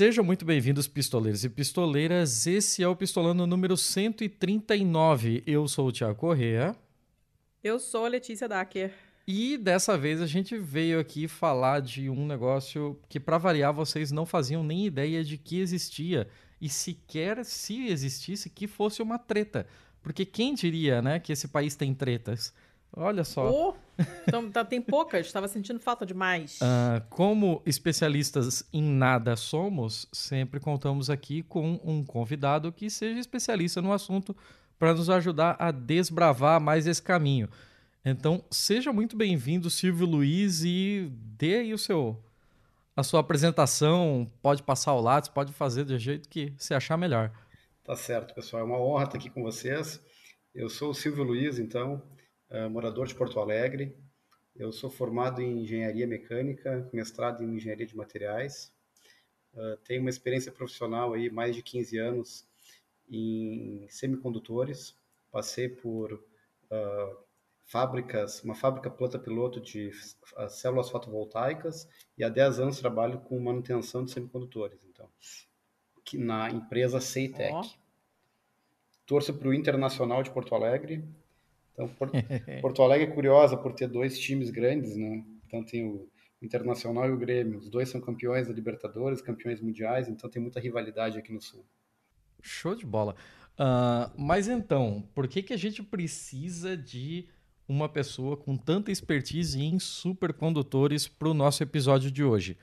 Sejam muito bem-vindos, pistoleiros e pistoleiras. Esse é o Pistolando número 139. Eu sou o Tiago Correa. Eu sou a Letícia Dacker. E dessa vez a gente veio aqui falar de um negócio que, para variar, vocês não faziam nem ideia de que existia. E sequer se existisse, que fosse uma treta. Porque quem diria, né, que esse país tem tretas? Olha só. Oh, então, tá, tem poucas, estava sentindo falta demais. Uh, como especialistas em nada somos, sempre contamos aqui com um convidado que seja especialista no assunto para nos ajudar a desbravar mais esse caminho. Então, seja muito bem-vindo, Silvio Luiz, e dê aí o seu, a sua apresentação. Pode passar o lápis, pode fazer do jeito que você achar melhor. Tá certo, pessoal. É uma honra estar aqui com vocês. Eu sou o Silvio Luiz, então, morador de Porto Alegre. Eu sou formado em engenharia mecânica, mestrado em engenharia de materiais. Uh, tenho uma experiência profissional aí, mais de 15 anos em semicondutores. Passei por uh, fábricas, uma fábrica planta piloto de células fotovoltaicas e há 10 anos trabalho com manutenção de semicondutores, então, que na empresa Ceitec. Oh. Torço para o Internacional de Porto Alegre, então, Porto Alegre é curiosa por ter dois times grandes, né? Então tem o Internacional e o Grêmio. Os dois são campeões da Libertadores, campeões mundiais, então tem muita rivalidade aqui no Sul. Show de bola. Uh, mas então, por que, que a gente precisa de uma pessoa com tanta expertise em supercondutores para o nosso episódio de hoje?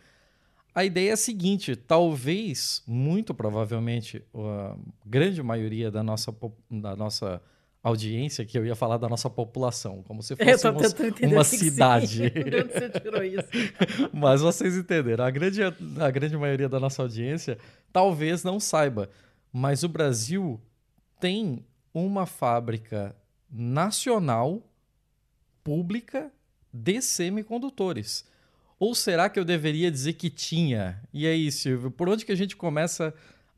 A ideia é a seguinte: talvez, muito provavelmente, a grande maioria da nossa, da nossa audiência que eu ia falar da nossa população, como se fosse uma cidade. De onde você tirou isso? Mas vocês entenderam. A grande, a grande maioria da nossa audiência talvez não saiba, mas o Brasil tem uma fábrica nacional pública de semicondutores. Ou será que eu deveria dizer que tinha? E aí, Silvio, por onde que a gente começa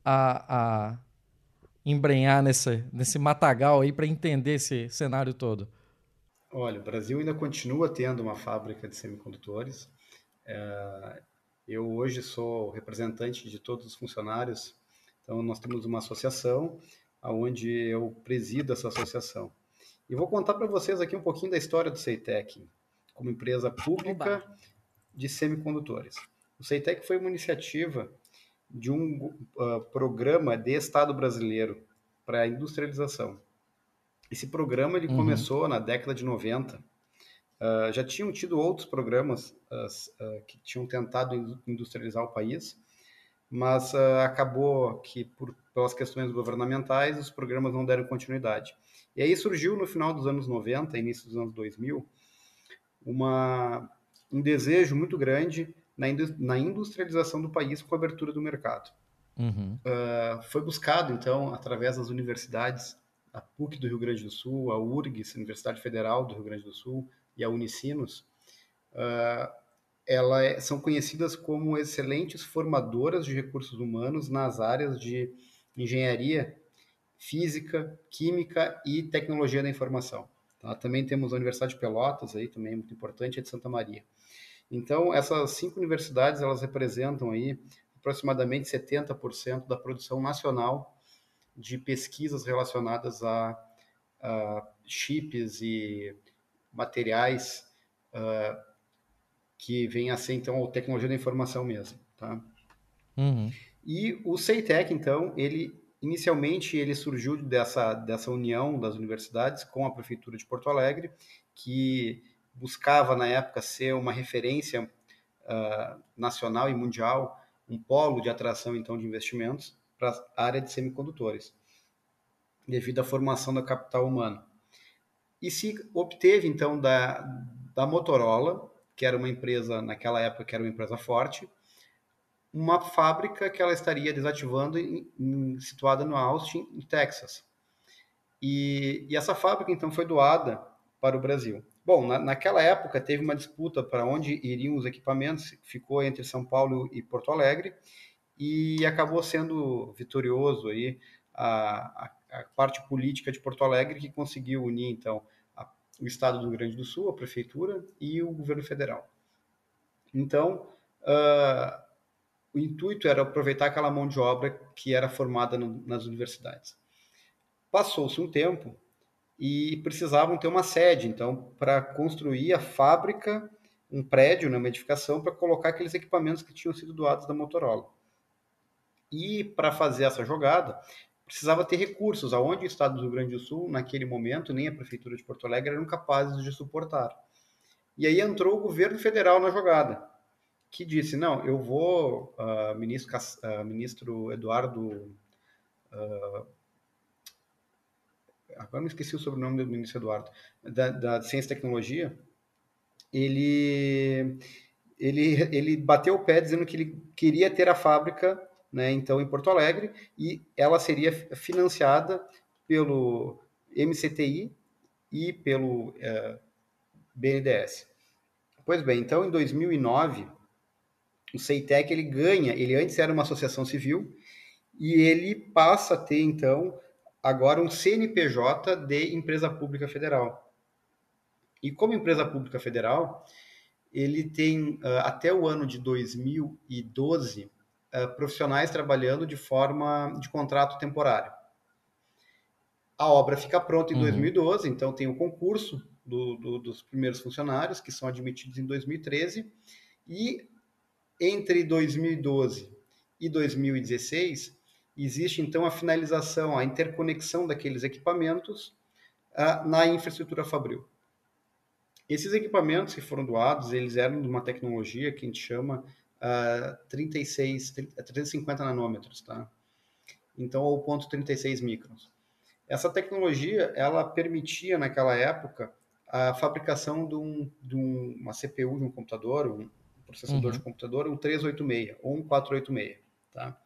a, a embrenhar nesse, nesse matagal aí para entender esse cenário todo? Olha, o Brasil ainda continua tendo uma fábrica de semicondutores. É, eu hoje sou representante de todos os funcionários, então nós temos uma associação onde eu presido essa associação. E vou contar para vocês aqui um pouquinho da história do Ceitec, como empresa pública Oba. de semicondutores. O Ceitec foi uma iniciativa de um uh, programa de Estado brasileiro para a industrialização. Esse programa ele uhum. começou na década de 90. Uh, ah, já tinham tido outros programas uh, que tinham tentado industrializar o país, mas acabou que, por, pelas questões governamentais, os programas não deram continuidade. E aí surgiu, no final dos anos 90, início dos anos 2000, uma, um desejo muito grande na, industrialização do país com a abertura do mercado. Uhum. Uh, foi buscado, então, através das universidades, a PUC do Rio Grande do Sul, a URGS, Universidade Federal do Rio Grande do Sul, e a Unicinos, uh, ela é, são conhecidas como excelentes formadoras de recursos humanos nas áreas de engenharia, física, química e tecnologia da informação. Tá? Também temos a Universidade de Pelotas, aí também é muito importante, a de Santa Maria. Então, essas cinco universidades, elas representam aí aproximadamente 70% da produção nacional de pesquisas relacionadas a, a chips e materiais uh, que vêm a ser, então, a tecnologia da informação mesmo, tá? Uhum. E o CEITEC, então, ele inicialmente ele surgiu dessa, dessa união das universidades com a Prefeitura de Porto Alegre, que buscava na época ser uma referência uh, nacional e mundial, um polo de atração então de investimentos para a área de semicondutores, devido à formação do capital humano. E se obteve então da, da Motorola, que era uma empresa naquela época que era uma empresa forte, uma fábrica que ela estaria desativando em, em, situada no Austin, em Texas. E, e, essa fábrica então foi doada para o Brasil. Bom, na, naquela época teve uma disputa para onde iriam os equipamentos, ficou entre São Paulo e Porto Alegre, e acabou sendo vitorioso aí a, a, a parte política de Porto Alegre, que conseguiu unir, então, a, o Estado do Rio Grande do Sul, a Prefeitura e o governo federal. Então, uh, o intuito era aproveitar aquela mão de obra que era formada no, nas universidades. Passou-se um tempo e precisavam ter uma sede, então, para construir a fábrica, um prédio, né, uma edificação, para colocar aqueles equipamentos que tinham sido doados da Motorola. E para fazer essa jogada, precisava ter recursos, aonde o Estado do Rio Grande do Sul, naquele momento, nem a Prefeitura de Porto Alegre eram capazes de suportar. E aí entrou o governo federal na jogada, que disse, não, eu vou, uh, ministro, uh, ministro Eduardo... Uh, agora me esqueci o sobrenome do ministro Eduardo, da, da Ciência e Tecnologia, ele, ele, ele bateu o pé dizendo que ele queria ter a fábrica né, então em Porto Alegre, e ela seria financiada pelo MCTI e pelo é, BNDES. Pois bem, então em 2009, o CEITEC ele ganha, ele antes era uma associação civil, e ele passa a ter então agora um CNPJ de empresa pública federal. E como empresa pública federal, ele tem uh, até o ano de 2012 uh, profissionais trabalhando de forma de contrato temporário. A obra fica pronta em uhum. 2012, então tem o concurso do, do, dos primeiros funcionários, que são admitidos em 2013, e entre 2012 e 2016, existe então a finalização, a interconexão daqueles equipamentos uh, na infraestrutura Fabril. Esses equipamentos que foram doados, eles eram de uma tecnologia que a gente chama uh, 36, 350 nanômetros, tá? Então, ao ponto 36 microns. Essa tecnologia, ela permitia, naquela época, a fabricação de, um, de um, uma CPU de um computador, um processador uhum. de computador, um 386 ou um 486, tá?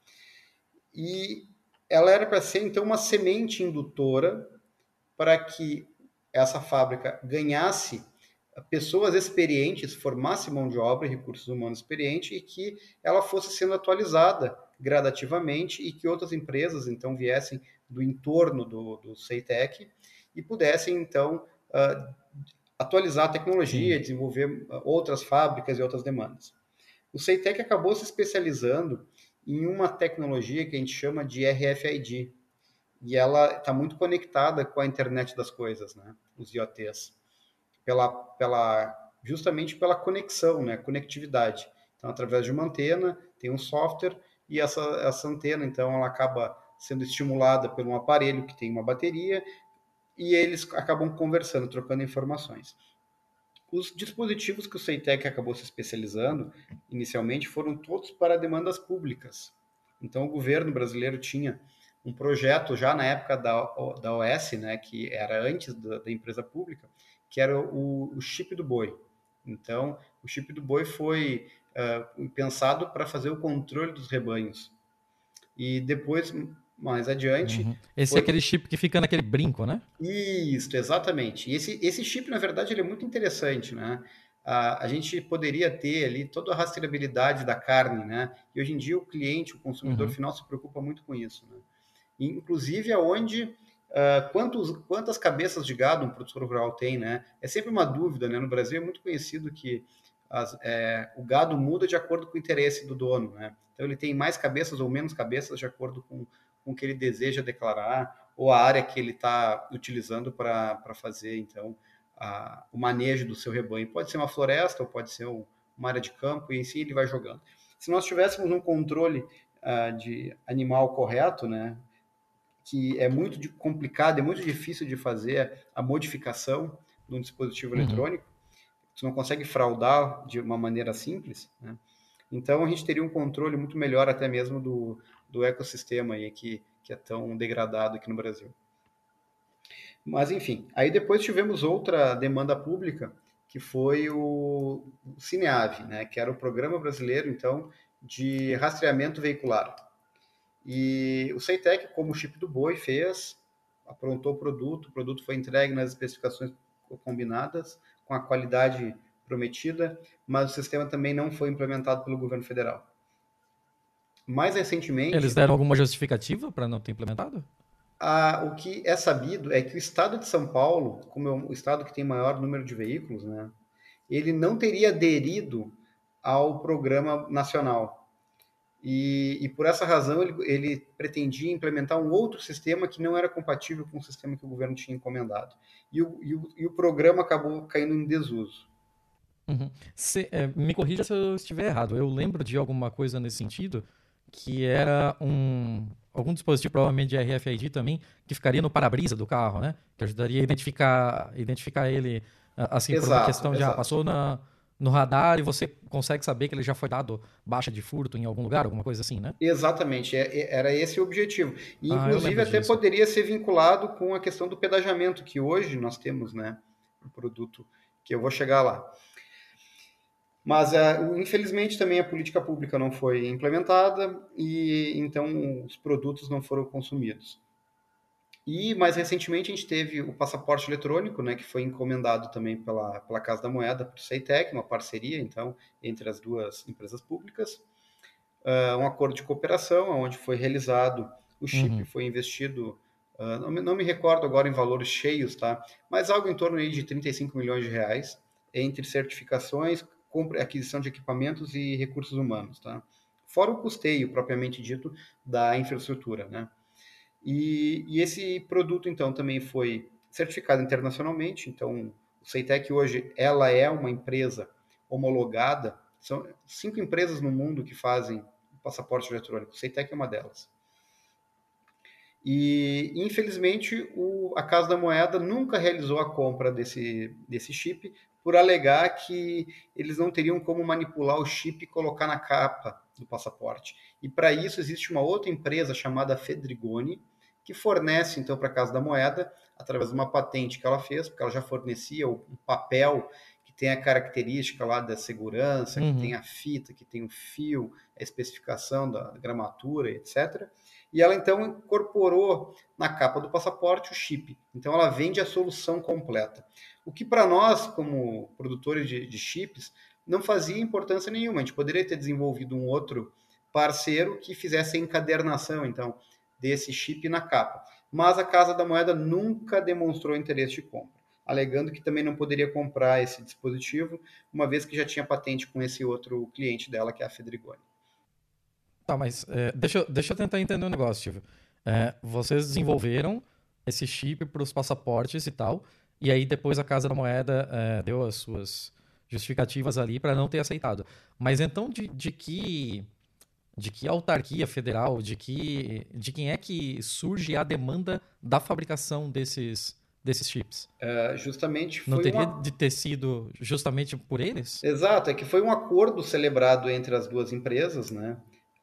E ela era para ser, então, uma semente indutora para que essa fábrica ganhasse pessoas experientes, formasse mão de obra e recursos humanos experientes e que ela fosse sendo atualizada gradativamente e que outras empresas então viessem do entorno do, do CEITEC e pudessem então uh, atualizar a tecnologia, Sim. desenvolver ah, outras fábricas e outras demandas. O CEITEC acabou se especializando em uma tecnologia que a gente chama de RFID e ela está muito conectada com a internet das coisas, né? Os IoTs pela, pela justamente pela conexão, né, conectividade. Então, através de uma antena, tem um software e essa, essa antena, então, ela acaba sendo estimulada por um aparelho que tem uma bateria e eles acabam conversando, trocando informações. Os dispositivos que o Ceitec acabou se especializando inicialmente foram todos para demandas públicas. Então, o governo brasileiro tinha um projeto já na época da, da OS, né, que era antes da, da empresa pública, que era o, o chip do boi. Então, o chip do boi foi uh, pensado para fazer o controle dos rebanhos. E depois, mais adiante. Uhum. Esse foi... é aquele chip que fica naquele brinco, né? Isso, exatamente. E esse, esse chip, na verdade, ele é muito interessante, né? A, a gente poderia ter ali toda a rastreabilidade da carne, né? E hoje em dia o cliente, o consumidor uhum. final, se preocupa muito com isso, né? inclusive aonde Uh, quantos, quantas cabeças de gado um produtor rural tem, né? É sempre uma dúvida, né? No Brasil é muito conhecido que as, é, o gado muda de acordo com o interesse do dono, né? Então ele tem mais cabeças ou menos cabeças de acordo com, com o que ele deseja declarar ou a área que ele está utilizando para fazer, então, a, o manejo do seu rebanho. Pode ser uma floresta ou pode ser um, uma área de campo e em si ele vai jogando. Se nós tivéssemos um controle uh, de animal correto, né? que é muito complicado, é muito difícil de fazer a modificação de um dispositivo uhum. eletrônico. Você não consegue fraudar de uma maneira simples. Né? Então, a gente teria um controle muito melhor até mesmo do, do ecossistema aí que, que é tão degradado aqui no Brasil. Mas, enfim, aí depois tivemos outra demanda pública, que foi o Cineave, né, que era o programa brasileiro, então, de rastreamento veicular. E o Ceitec, como o chip do boi, fez, aprontou o produto, o produto foi entregue nas especificações combinadas, com a qualidade prometida, mas o sistema também não foi implementado pelo governo federal. Mais recentemente. Eles deram alguma justificativa para não ter implementado? Ah, o que é sabido é que o estado de São Paulo, como é o estado que tem maior número de veículos, né, ele não teria aderido ao programa nacional e, e, por essa razão ele, ele, pretendia implementar um outro sistema que não era compatível com o sistema que o governo tinha encomendado. E o, e o, e o programa acabou caindo em desuso. Uhum. Se, é, me corrija se eu estiver errado. Eu lembro de alguma coisa nesse sentido que era um algum dispositivo provavelmente de RFID também que ficaria no para-brisa do carro, né? Que ajudaria a identificar identificar ele assim exato, por uma questão de ah, passou na no radar e você consegue saber que ele já foi dado baixa de furto em algum lugar, alguma coisa assim, né? Exatamente, é, é, era esse o objetivo. E, ah, inclusive, até disso. poderia ser vinculado com a questão do pedagiamento, que hoje nós temos, né? Um produto que eu vou chegar lá. Mas, uh, infelizmente, também a política pública não foi implementada e então os produtos não foram consumidos. E mais recentemente a gente teve o passaporte eletrônico, né, que foi encomendado também pela, pela Casa da Moeda, para o CEITEC, uma parceria então entre as duas empresas públicas, uh, um acordo de cooperação, onde foi realizado o chip, uhum. foi investido, uh, não, me, não, me recordo agora em valores cheios, tá? Mas algo em torno aí de 35 milhões de reais entre certificações, compra, aquisição de equipamentos e recursos humanos, tá? Fora o custeio propriamente dito da infraestrutura, né? E, e, esse produto, então, também foi certificado internacionalmente. Então, o Ceitec hoje, ela é uma empresa homologada. São cinco empresas no mundo que fazem passaporte eletrônico. O Ceitec é uma delas. E, infelizmente, o, a Casa da Moeda nunca realizou a compra desse, desse chip por alegar que eles não teriam como manipular o chip e colocar na capa do passaporte. E para isso existe uma outra empresa chamada Fedrigoni, que fornece então para a Casa da Moeda, através de uma patente que ela fez, porque ela já fornecia o, papel que tem a característica lá da segurança, uhum. que tem a fita, que tem o fio, a especificação da gramatura, etc. E ela então incorporou na capa do passaporte o chip. Então ela vende a solução completa. O que para nós, como produtores de, de chips, não fazia importância nenhuma. A gente poderia ter desenvolvido um outro parceiro que fizesse a encadernação. Então, desse chip na capa. Mas a Casa da Moeda nunca demonstrou interesse de compra, alegando que também não poderia comprar esse dispositivo, uma vez que já tinha patente com esse outro cliente dela, que é a Fedrigoni. Tá, mas é, deixa, deixa eu tentar entender um negócio, Silvio. É, vocês desenvolveram esse chip para os passaportes e tal, e aí depois a Casa da Moeda é, deu as suas justificativas ali para não ter aceitado. Mas então de, de que de que autarquia federal, de que de quem é que surge a demanda da fabricação desses desses chips? É, justamente não teria uma... de ter sido justamente por eles? Exato, é que foi um acordo celebrado entre as duas empresas, né?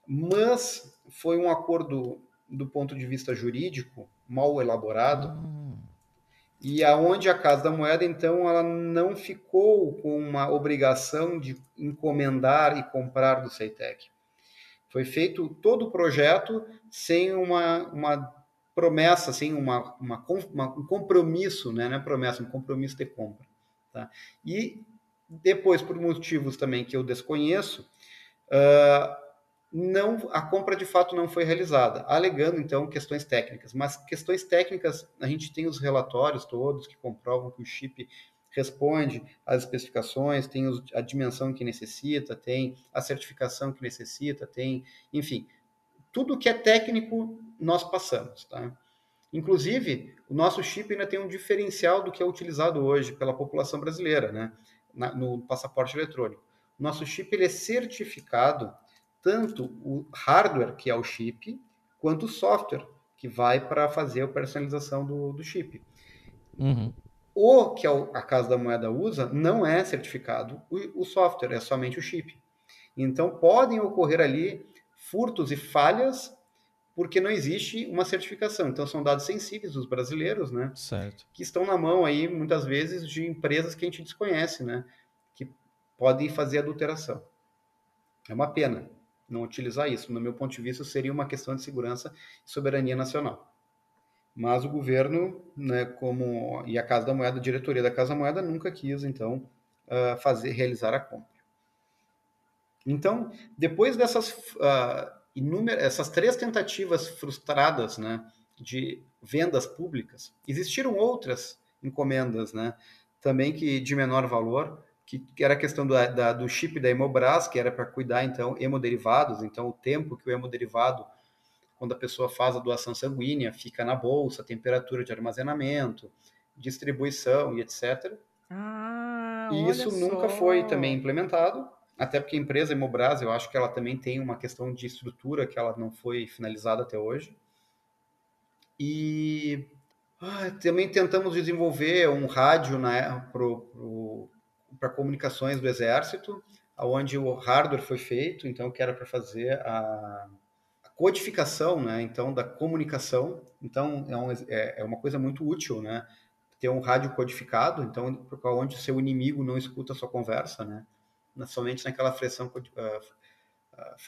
Mas foi um acordo do ponto de vista jurídico mal elaborado. Hum. E aonde a Casa da Moeda, então, ela não ficou com uma obrigação de encomendar e comprar do Ceitec. Foi feito todo o projeto sem uma, uma promessa, sem uma, uma, uma, um compromisso, né? não é promessa, um compromisso de compra. Tá? E depois, por motivos também que eu desconheço, uh, não, a compra de fato não foi realizada, alegando então questões técnicas. Mas questões técnicas, a gente tem os relatórios todos que comprovam que o chip responde às especificações, tem a dimensão que necessita, tem a certificação que necessita, tem, enfim, tudo que é técnico nós passamos, tá? Inclusive, o nosso chip ainda tem um diferencial do que é utilizado hoje pela população brasileira, né? Na, no passaporte eletrônico. Nosso chip ele é certificado tanto o hardware, que é o chip, quanto o software, que vai para fazer a personalização do, do chip. Uhum. O que a Casa da Moeda usa não é certificado o, software, é somente o chip. Então podem ocorrer ali furtos e falhas porque não existe uma certificação. Então são dados sensíveis dos brasileiros, né? Certo. Que estão na mão aí muitas vezes de empresas que a gente desconhece, né? Que podem fazer adulteração. É uma pena não utilizar isso. No meu ponto de vista, seria uma questão de segurança e soberania nacional. Mas o governo, né, como e a Casa da Moeda, a diretoria da Casa da Moeda nunca quis então uh, fazer realizar a compra. Então, depois dessas uh, inúmeras, essas três tentativas frustradas, né, de vendas públicas, existiram outras encomendas, né, também que de menor valor que, era a questão do, da, do chip da Hemobras, que era para cuidar, então, hemoderivados, então o tempo que o hemoderivado, quando a pessoa faz a doação sanguínea, fica na bolsa, temperatura de armazenamento, distribuição e etc. Ah, e isso nunca foi também implementado, até porque a empresa Hemobras, eu acho que ela também tem uma questão de estrutura que ela não foi finalizada até hoje. E ah, também tentamos desenvolver um rádio né, para comunicações do Exército, onde o hardware foi feito, então que era para fazer a, a, codificação, né, então da comunicação. Então é, um, é, é, uma coisa muito útil, né, ter um rádio codificado, então onde o seu inimigo não escuta a sua conversa, né, somente naquela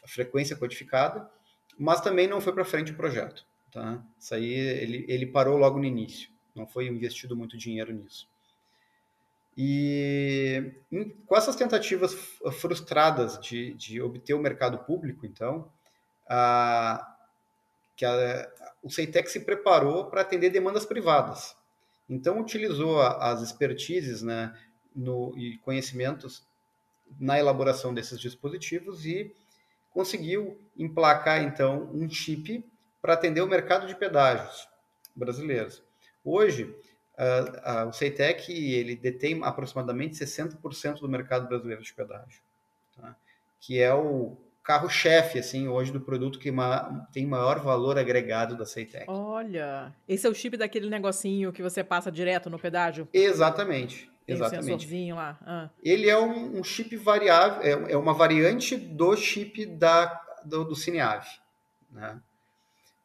frequência codificada, mas também não foi para frente o projeto. Tá? Isso aí ele, ele parou logo no início, não foi investido muito dinheiro nisso. E com essas tentativas frustradas de, de obter o mercado público, então, a, que a, o Ceitec se preparou para atender demandas privadas. Então, utilizou as expertises né, no, e conhecimentos na elaboração desses dispositivos e conseguiu emplacar, então, um chip para atender o mercado de pedágios brasileiros. Hoje, uh, uh, o Ceitec ele detém aproximadamente 60% do mercado brasileiro de pedágio, tá? que é o carro-chefe assim hoje do produto que ma tem maior valor agregado da Ceitec. Olha, esse é o chip daquele negocinho que você passa direto no pedágio? Exatamente. Tem exatamente. Um sensorzinho lá. Ah. Ele é um, um, chip variável, é, é uma variante do chip da, do, do Cineave, né?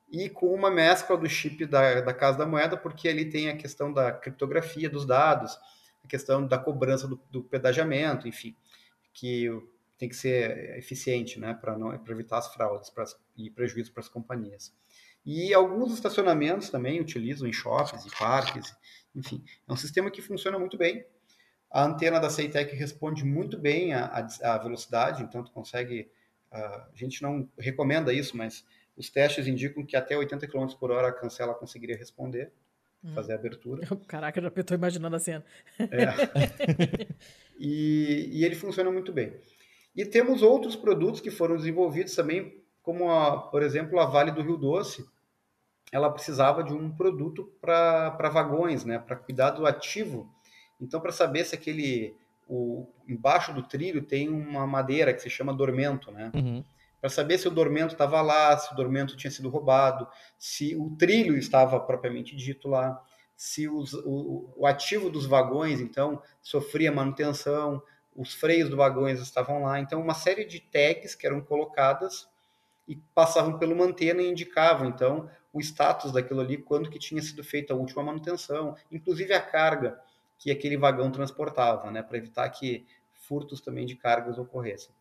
E com uma mescla do chip da, da Casa da Moeda, porque ali tem a questão da criptografia dos dados, a questão da cobrança do, do pedagiamento, enfim, que tem que ser eficiente, né, para não evitar as fraudes pra, e prejuízos para as companhias. E alguns estacionamentos também utilizam em shoppings e parques, enfim, é um sistema que funciona muito bem. A antena da Ceitec responde muito bem à, à velocidade, então tu consegue, uh, a gente não recomenda isso, mas os testes indicam que até 80 km por hora a cancela conseguiria responder, hum. fazer a abertura. Caraca, já estou imaginando a cena. É. e, e, ele funciona muito bem. E temos outros produtos que foram desenvolvidos também, como, a, por exemplo, a Vale do Rio Doce. Ela precisava de um produto para vagões, né, para cuidado ativo. Então, para saber se aquele o, embaixo do trilho tem uma madeira que se chama dormento, né? Uhum para saber se o dormento estava lá, se o dormento tinha sido roubado, se o trilho estava propriamente dito lá, se os, o, o, ativo dos vagões, então, sofria manutenção, os freios dos vagões estavam lá. Então, uma série de tags que eram colocadas e passavam uma antena e indicavam, então, o status daquilo ali, quando que tinha sido feita a última manutenção, inclusive a carga que aquele vagão transportava, né, para evitar que furtos também de cargas ocorressem.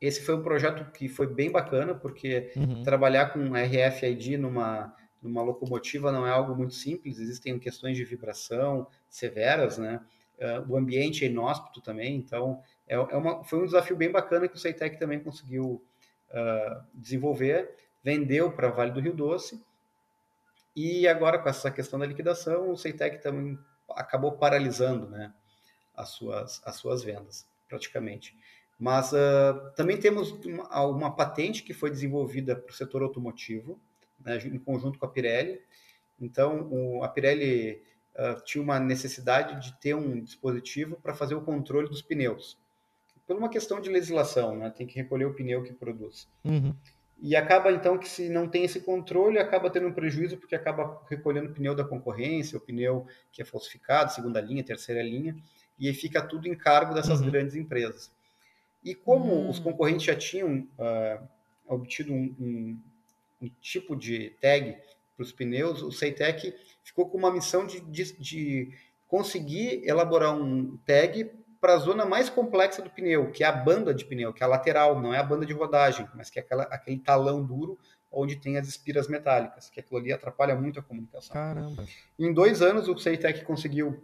Esse foi um projeto que foi bem bacana, porque uhum. trabalhar com RFID numa, numa locomotiva não é algo muito simples, existem questões de vibração severas, né? Uh, o ambiente é inóspito também, então é, é uma, foi um desafio bem bacana que o Ceitec também conseguiu uh, desenvolver, vendeu para Vale do Rio Doce, e agora com essa questão da liquidação, o Ceitec também acabou paralisando né, as, suas, as suas vendas, praticamente. Mas uh, também temos uma, uma, patente que foi desenvolvida para o setor automotivo, né, em conjunto com a Pirelli. Então, o, a Pirelli uh, tinha uma necessidade de ter um dispositivo para fazer o controle dos pneus. Por uma questão de legislação, né, tem que recolher o pneu que produz. Uhum. E acaba, então, que se não tem esse controle, acaba tendo um prejuízo, porque acaba recolhendo o pneu da concorrência, o pneu que é falsificado, segunda linha, terceira linha, e aí fica tudo em cargo dessas uhum. grandes empresas. E como hum. os concorrentes já tinham uh, obtido um, um, um, tipo de tag para os pneus, o Ceitec ficou com uma missão de, de, de conseguir elaborar um tag para a zona mais complexa do pneu, que é a banda de pneu, que é a lateral, não é a banda de rodagem, mas que é aquela, aquele talão duro onde tem as espiras metálicas, que aquilo ali atrapalha muito a comunicação. Caramba! Em dois anos, o Ceitec conseguiu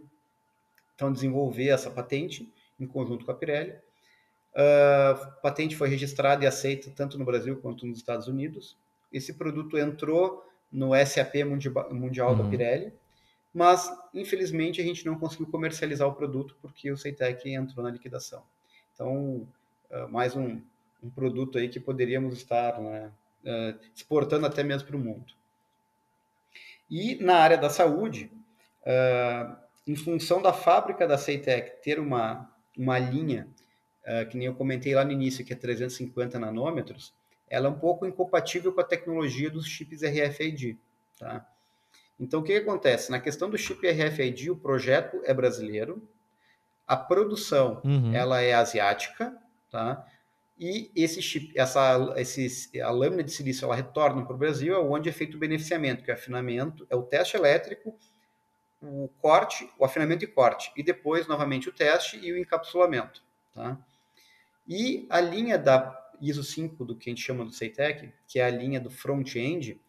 então desenvolver essa patente em conjunto com a Pirelli Uh, patente foi registrada e aceita tanto no Brasil quanto nos Estados Unidos. Esse produto entrou no SAP Mundial uhum. da Pirelli, mas infelizmente a gente não conseguiu comercializar o produto porque o Ceitec entrou na liquidação. Então, uh, mais um, um, produto aí que poderíamos estar né, uh, exportando até mesmo para o mundo. E na área da saúde, em função da fábrica da Ceitec ter uma, uma linha, que nem eu comentei lá no início, que é 350 nanômetros, ela é um pouco incompatível com a tecnologia dos chips RFID. Tá? Então, o que, que acontece? Na questão do chip RFID, o projeto é brasileiro, a produção uhum. ela é asiática, tá? E esse chip, essa, esse, a lâmina de silício, ela retorna para o Brasil, onde é feito o beneficiamento, que é o afinamento, é o teste elétrico, o corte, o afinamento e corte, e depois novamente o teste e o encapsulamento, tá? E a linha da ISO 5 do que a gente chama do Ceitec, que é a linha do front-end,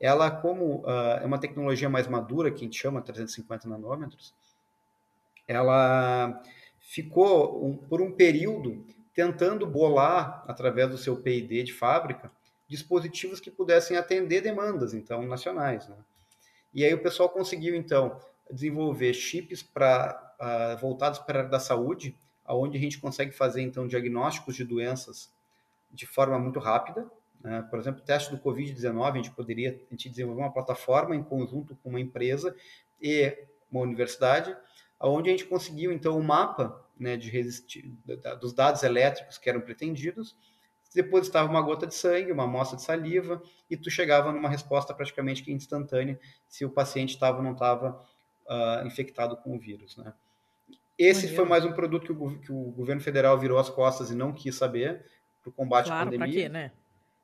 ela como uh, é uma tecnologia mais madura, que a gente chama 350 nanômetros, ela ficou um, por um período tentando bolar, através do seu P&D de fábrica, dispositivos que pudessem atender demandas, então, nacionais. Né? E aí o pessoal conseguiu, então, desenvolver chips para uh, voltados para a área da saúde, onde a gente consegue fazer, então, diagnósticos de doenças de forma muito rápida, né? Por exemplo, o teste do Covid-19, a gente poderia a gente desenvolver uma plataforma em conjunto com uma empresa e uma universidade, onde a gente conseguiu, então, o um mapa né, de resistir, dos dados elétricos que eram pretendidos, depois estava uma gota de sangue, uma amostra de saliva, e tu chegava numa resposta praticamente instantânea se o paciente estava ou não estava uh, infectado com o vírus. Né? Esse foi mais um produto que o, que o, governo federal virou as costas e não quis saber para o combate claro, à pandemia. Para quê, né?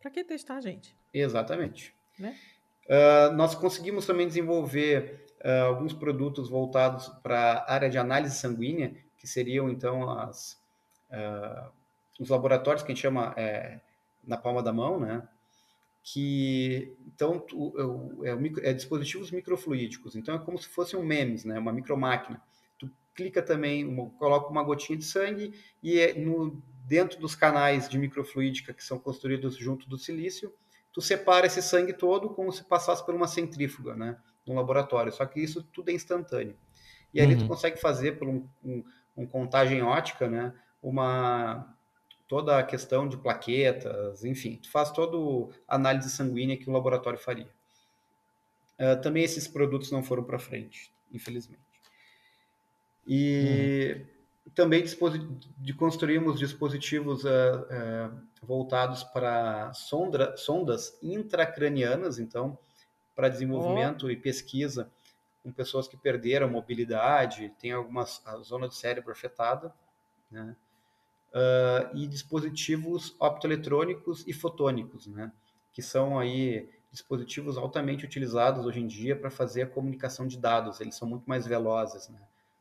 Para que testar, gente? Exatamente. Né? Uh, nós conseguimos também desenvolver uh, alguns produtos voltados para a área de análise sanguínea, que seriam então as, uh, os laboratórios que a gente chama é, na palma da mão, né? Que então tu, é, é, é, dispositivos microfluídicos. Então é como se fosse um MEMS, né? Uma micromáquina. Clica também, uma, coloca uma gotinha de sangue e é no dentro dos canais de microfluídica que são construídos junto do silício, tu separa esse sangue todo como se passasse por uma centrífuga, né, no laboratório. Só que isso tudo é instantâneo. E ali uhum. tu consegue fazer por um, um, um, contagem ótica, né, uma toda a questão de plaquetas, enfim, tu faz toda a análise sanguínea que o laboratório faria. Uh, também esses produtos não foram para frente, infelizmente. E uhum também de construirmos dispositivos uh, uh, voltados para sonda, sondas intracranianas, então, para desenvolvimento oh. e pesquisa com pessoas que perderam mobilidade, tem algumas a zona do cérebro afetada, né? Uh, e dispositivos optoeletrônicos e fotônicos, né? que são aí dispositivos altamente utilizados hoje em dia para fazer a comunicação de dados. Eles são muito mais velozes, né?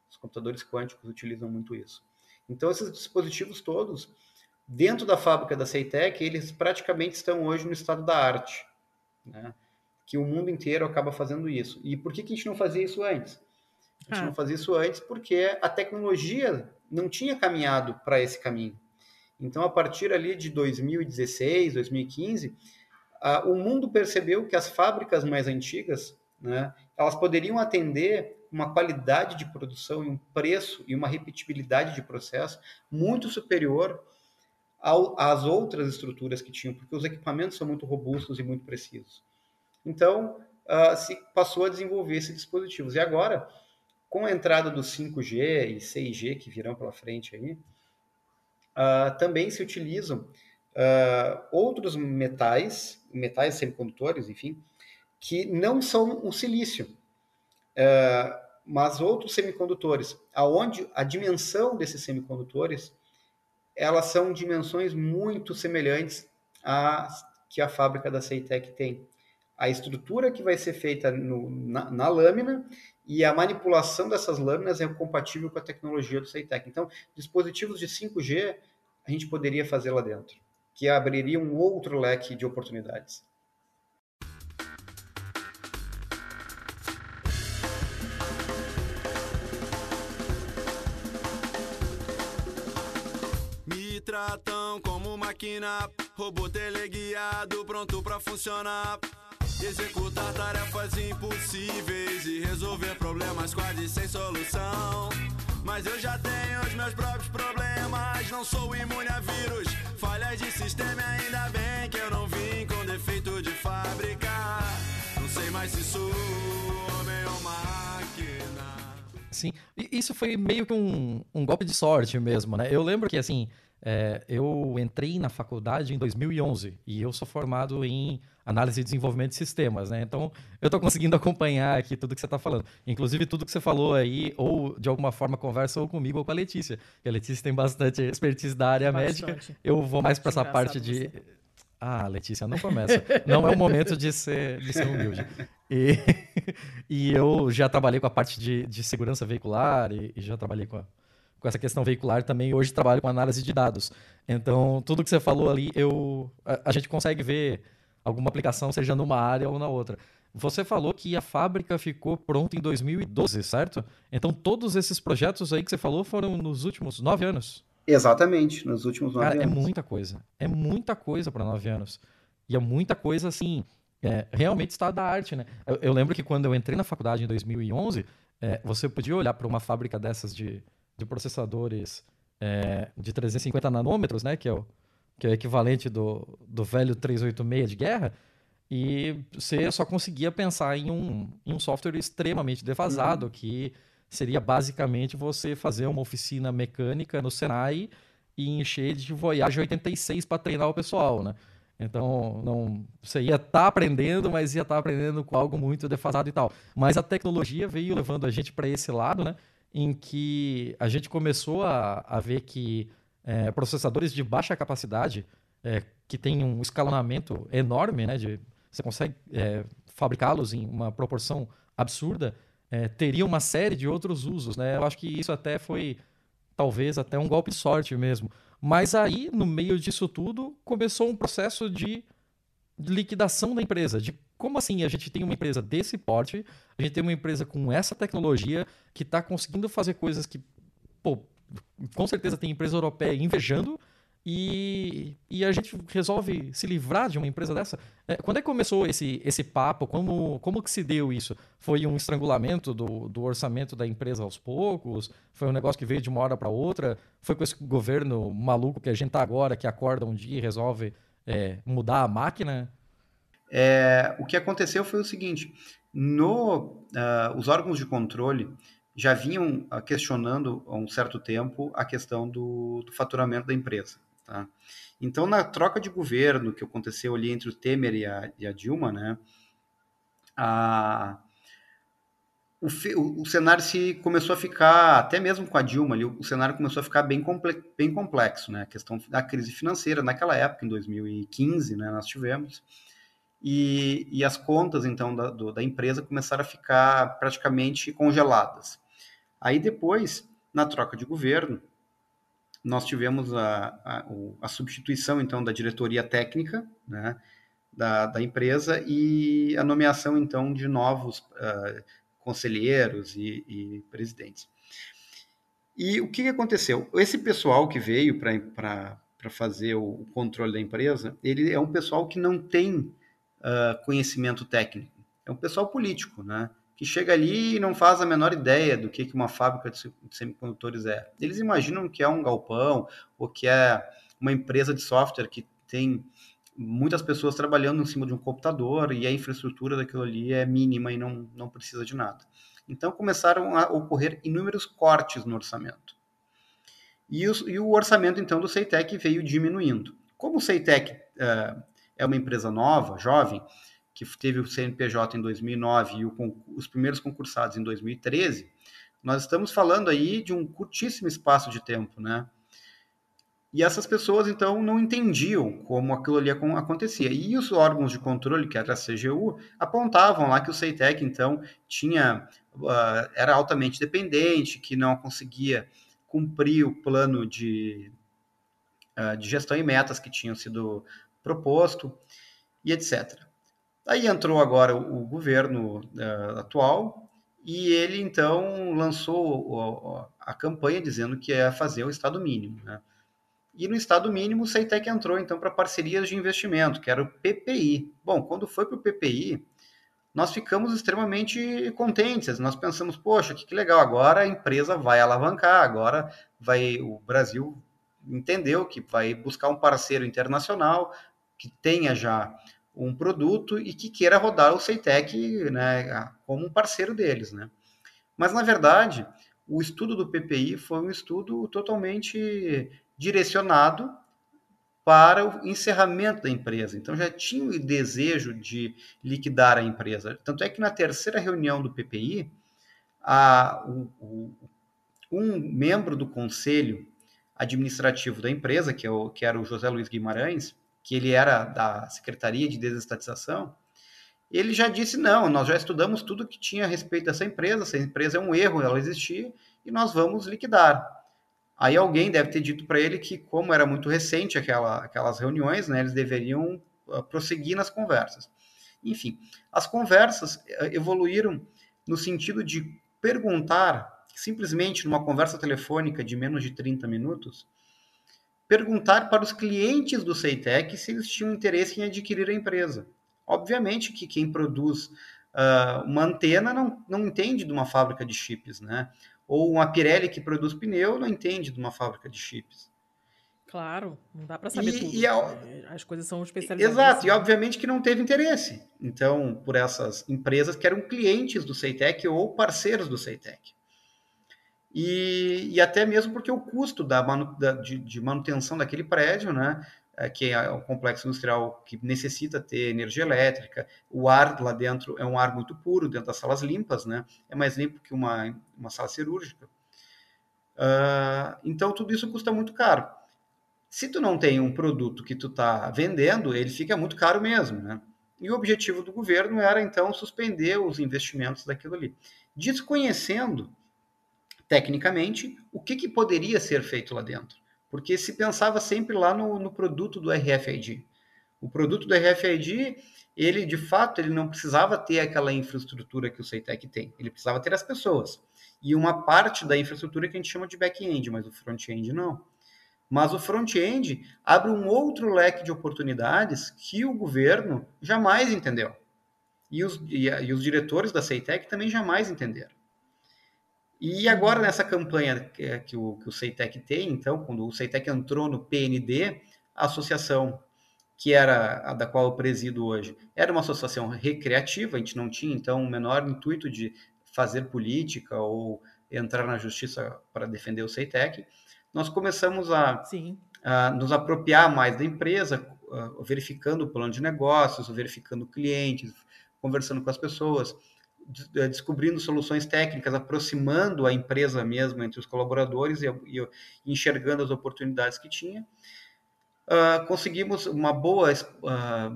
Os computadores quânticos utilizam muito isso. Então, esses dispositivos todos, dentro da fábrica da Ceitec, eles praticamente estão hoje no estado da arte. Né? Que o mundo inteiro acaba fazendo isso. E por que, que a gente não fazia isso antes? A gente ah. não fazia isso antes porque a tecnologia não tinha caminhado para esse caminho. Então, a partir ali de 2016, 2015, a, o mundo percebeu que as fábricas mais antigas, né, elas poderiam atender uma qualidade de produção e um preço e uma repetibilidade de processo muito superior ao, às outras estruturas que tinham, porque os equipamentos são muito robustos e muito precisos. Então, uh, se passou a desenvolver esses dispositivos. E agora, com a entrada do 5G e 6G que virão pela frente aí, uh, também se utilizam uh, outros metais, metais semicondutores, enfim, que não são o silício. É, mas outros semicondutores, aonde a dimensão desses semicondutores, elas são dimensões muito semelhantes à que a fábrica da Ceitec tem. A estrutura que vai ser feita no, na, na, lâmina e a manipulação dessas lâminas é compatível com a tecnologia do Ceitec. Então, dispositivos de 5G a gente poderia fazer lá dentro, que abriria um outro leque de oportunidades. Tratam como máquina, robô teleguiado, pronto pra funcionar. executar tarefas impossíveis e resolver problemas quase sem solução. Mas eu já tenho os meus próprios problemas, não sou imune a vírus, falhas de sistema, ainda bem que eu não vim com defeito de fábrica. Não sei mais se sou homem ou máquina. Sim, isso foi meio que um, um golpe de sorte mesmo, né? Eu lembro que, assim, é, eu entrei na faculdade em 2011 e eu sou formado em análise e desenvolvimento de sistemas, né? Então, eu estou conseguindo acompanhar aqui tudo que você está falando. Inclusive, tudo que você falou aí, ou de alguma forma conversa ou comigo ou com a Letícia. a Letícia tem bastante expertise da área bastante. médica. Eu vou mais para essa parte de. Você. Ah, Letícia, não começa. não é o momento de ser, de ser humilde. E, e eu já trabalhei com a parte de, de segurança veicular e, e já trabalhei com a, com essa questão veicular também. Hoje trabalho com análise de dados. Então, tudo que você falou ali, eu, a, a, gente consegue ver alguma aplicação, seja numa área ou na outra. Você falou que a fábrica ficou pronta em 2012, certo? Então, todos esses projetos aí que você falou foram nos últimos nove anos? Exatamente, nos últimos nove Cara, é anos. É muita coisa. É muita coisa para nove anos. E é muita coisa, assim, é, realmente está da arte, né? Eu, eu, lembro que quando eu entrei na faculdade em 2011, é, você podia olhar para uma fábrica dessas de, de processadores é, de 350 nanômetros, né? Que é o, que é o equivalente do, do velho 386 de guerra, e você só conseguia pensar em um, em um software extremamente defasado, que seria basicamente você fazer uma oficina mecânica no Senai e encher de Voyage 86 para treinar o pessoal, né? Então, não, você ia estar tá aprendendo, mas ia estar tá aprendendo com algo muito defasado e tal. Mas a tecnologia veio levando a gente para esse lado, né? Em que a gente começou a, a ver que é, processadores de baixa capacidade, é, que tem um escalonamento enorme, né? De, você consegue é, fabricá-los em uma proporção absurda, é, teria uma série de outros usos, né? Eu acho que isso até foi, talvez, até um golpe de sorte mesmo. Mas aí, no meio disso tudo, começou um processo de liquidação da empresa. De como assim a gente tem uma empresa desse porte, a gente tem uma empresa com essa tecnologia que está conseguindo fazer coisas que, pô, com certeza tem empresa europeia invejando, e, e a gente resolve se livrar de uma empresa dessa. É, quando é que começou esse, esse papo? Como, como que se deu isso? Foi um estrangulamento do, do orçamento da empresa aos poucos? Foi um negócio que veio de uma hora para outra? Foi com esse governo maluco que a gente tá agora, que acorda um dia e resolve é, mudar a máquina? É, o que aconteceu foi o seguinte: no, uh, os órgãos de controle já vinham ah, questionando há um certo tempo a questão do, do faturamento da empresa. Tá? Então, na troca de governo que aconteceu ali entre o Temer e a, e a Dilma, né, a, o, o, o, cenário se começou a ficar, até mesmo com a Dilma, ali, o, cenário começou a ficar bem, comple, bem complexo. Né? A questão da crise financeira, naquela época, em 2015, né, nós tivemos, e, e as contas, então, da, do, da empresa começaram a ficar praticamente congeladas. Aí depois, na troca de governo, nós tivemos a, a, a, substituição, então, da diretoria técnica né, da, da, empresa e a nomeação, então, de novos uh, conselheiros e, e, presidentes. E o que, que aconteceu? Esse pessoal que veio para fazer o controle da empresa, ele é um pessoal que não tem uh, conhecimento técnico, é um pessoal político, né? que chega ali e não faz a menor ideia do que uma fábrica de semicondutores é. Eles imaginam que é um galpão ou que é uma empresa de software que tem muitas pessoas trabalhando em cima de um computador e a infraestrutura daquilo ali é mínima e não, não precisa de nada. Então começaram a ocorrer inúmeros cortes no orçamento. E, os, e o orçamento então do Ceitec veio diminuindo. Como o Ceitec uh, é uma empresa nova, jovem, que teve o CNPJ em 2009 e o, os primeiros concursados em 2013, nós estamos falando aí de um curtíssimo espaço de tempo, né? E essas pessoas, então, não entendiam como aquilo ali acontecia. E os órgãos de controle, que era a CGU, apontavam lá que o CEITEC, então, tinha, uh, era altamente dependente, que não conseguia cumprir o plano de, uh, de gestão e metas que tinham sido proposto, e etc. Aí entrou agora o, governo uh, atual e ele então lançou a, a campanha dizendo que ia fazer o Estado mínimo. Né? E no Estado mínimo o Ceitec entrou então para parcerias de investimento, que era o PPI. Bom, quando foi para o PPI, nós ficamos extremamente contentes. Nós pensamos, poxa, que, que legal, agora a empresa vai alavancar, agora vai o Brasil entendeu que vai buscar um parceiro internacional que tenha já um produto e que queira rodar o Ceitec né, como um parceiro deles. Né? Mas, na verdade, o estudo do PPI foi um estudo totalmente direcionado para o encerramento da empresa. Então já tinha o desejo de liquidar a empresa. Tanto é que na terceira reunião do PPI, a, o, o, um membro do conselho administrativo da empresa, que, é o, que era o José Luiz Guimarães, que ele era da Secretaria de Desestatização, ele já disse: não, nós já estudamos tudo que tinha a respeito dessa empresa, essa empresa é um erro, ela existia, e nós vamos liquidar. Aí alguém deve ter dito para ele que, como era muito recente aquela, aquelas reuniões, né, eles deveriam uh, prosseguir nas conversas. Enfim, as conversas uh, evoluíram no sentido de perguntar, simplesmente numa conversa telefônica de menos de 30 minutos, perguntar para os clientes do Ceitec se eles tinham interesse em adquirir a empresa. Obviamente que quem produz uh, uma antena não, não entende de uma fábrica de chips, né? Ou uma Pirelli que produz pneu não entende de uma fábrica de chips. Claro, não dá para saber E- tudo. e a- né? As coisas são especializadas. Exato, e obviamente que não teve interesse. Então, por essas empresas que eram clientes do Ceitec ou parceiros do Ceitec. E, e até mesmo porque o custo da manu- da- de, de manutenção daquele prédio, né, é, que é um complexo industrial que necessita ter energia elétrica, o ar lá dentro é um ar muito puro, dentro das salas limpas, né, é mais limpo que uma, uma sala cirúrgica. Ah, então, tudo isso custa muito caro. Se tu não tem um produto que tu está vendendo, ele fica muito caro mesmo, né? E o objetivo do governo era, então, suspender os investimentos daquilo ali. Desconhecendo, tecnicamente, o que, que poderia ser feito lá dentro. Porque se pensava sempre lá no, no produto do RFID. O produto do RFID, ele, de fato, ele não precisava ter aquela infraestrutura que o Ceitec tem. Ele precisava ter as pessoas. E uma parte da infraestrutura que a gente chama de back-end, mas o front-end não. Mas o front-end abre um outro leque de oportunidades que o governo jamais entendeu. E os, e, e os diretores da Ceitec também jamais entenderam. E agora, nessa campanha que, o, que o Ceitec tem, então, quando o Ceitec entrou no PND, a associação que era a da qual eu presido hoje, era uma associação recreativa, a gente não tinha, então, o menor intuito de fazer política ou entrar na justiça para defender o Ceitec. Nós começamos a Sim. a nos apropriar mais da empresa, verificando o plano de negócios, verificando clientes, conversando com as pessoas, descobrindo soluções técnicas, aproximando a empresa mesmo entre os colaboradores e, e enxergando as oportunidades que tinha. Ah, conseguimos uma boa ah,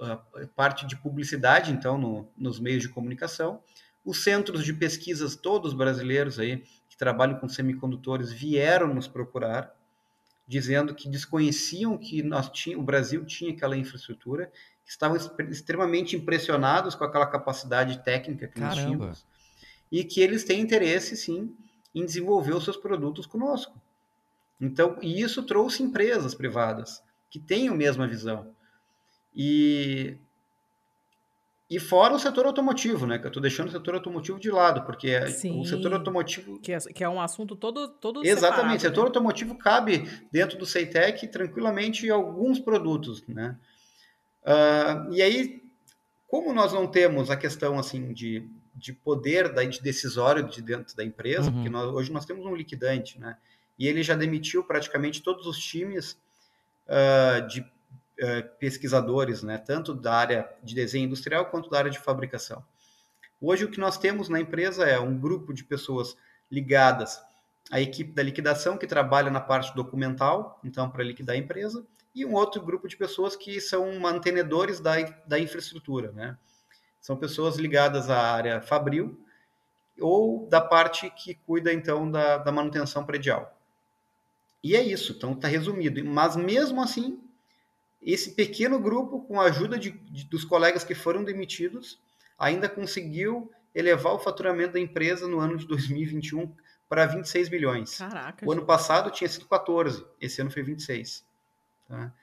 ah, parte de publicidade, então, no- nos meios de comunicação. Os centros de pesquisas, todos brasileiros aí, que trabalham com semicondutores, vieram nos procurar, dizendo que desconheciam que nós tinha, o Brasil tinha aquela infraestrutura, estavam es- extremamente impressionados com aquela capacidade técnica que nós Caramba. tínhamos, e que eles têm interesse, sim, em desenvolver os seus produtos conosco. Então, e isso trouxe empresas privadas que têm a mesma visão. E, e fora o setor automotivo, né? Que eu estou deixando o setor automotivo de lado, porque o Sim. setor automotivo Que é, que é um assunto todo, todo Exatamente, o separado, setor né? automotivo cabe dentro do Ceitec tranquilamente alguns produtos, né? Ah, e aí, como nós não temos a questão assim de, de poder da, de decisório de dentro da empresa, Uhum. porque nós- hoje nós temos um liquidante, né? E ele já demitiu praticamente todos os times ah, de ah, pesquisadores, né? Tanto da área de desenho industrial quanto da área de fabricação. Hoje o que nós temos na empresa é um grupo de pessoas ligadas à equipe da liquidação que trabalha na parte documental, então para liquidar a empresa, e um outro grupo de pessoas que são mantenedores da, da infraestrutura, né? São pessoas ligadas à área fabril ou da parte que cuida então da, da manutenção predial. E é isso, então está resumido. Mas mesmo assim, esse pequeno grupo, com a ajuda de, de- dos colegas que foram demitidos, ainda conseguiu elevar o faturamento da empresa no ano de 2021 para 26 milhões. Caraca. O ano passado tinha sido 14, esse ano foi 26. Tá?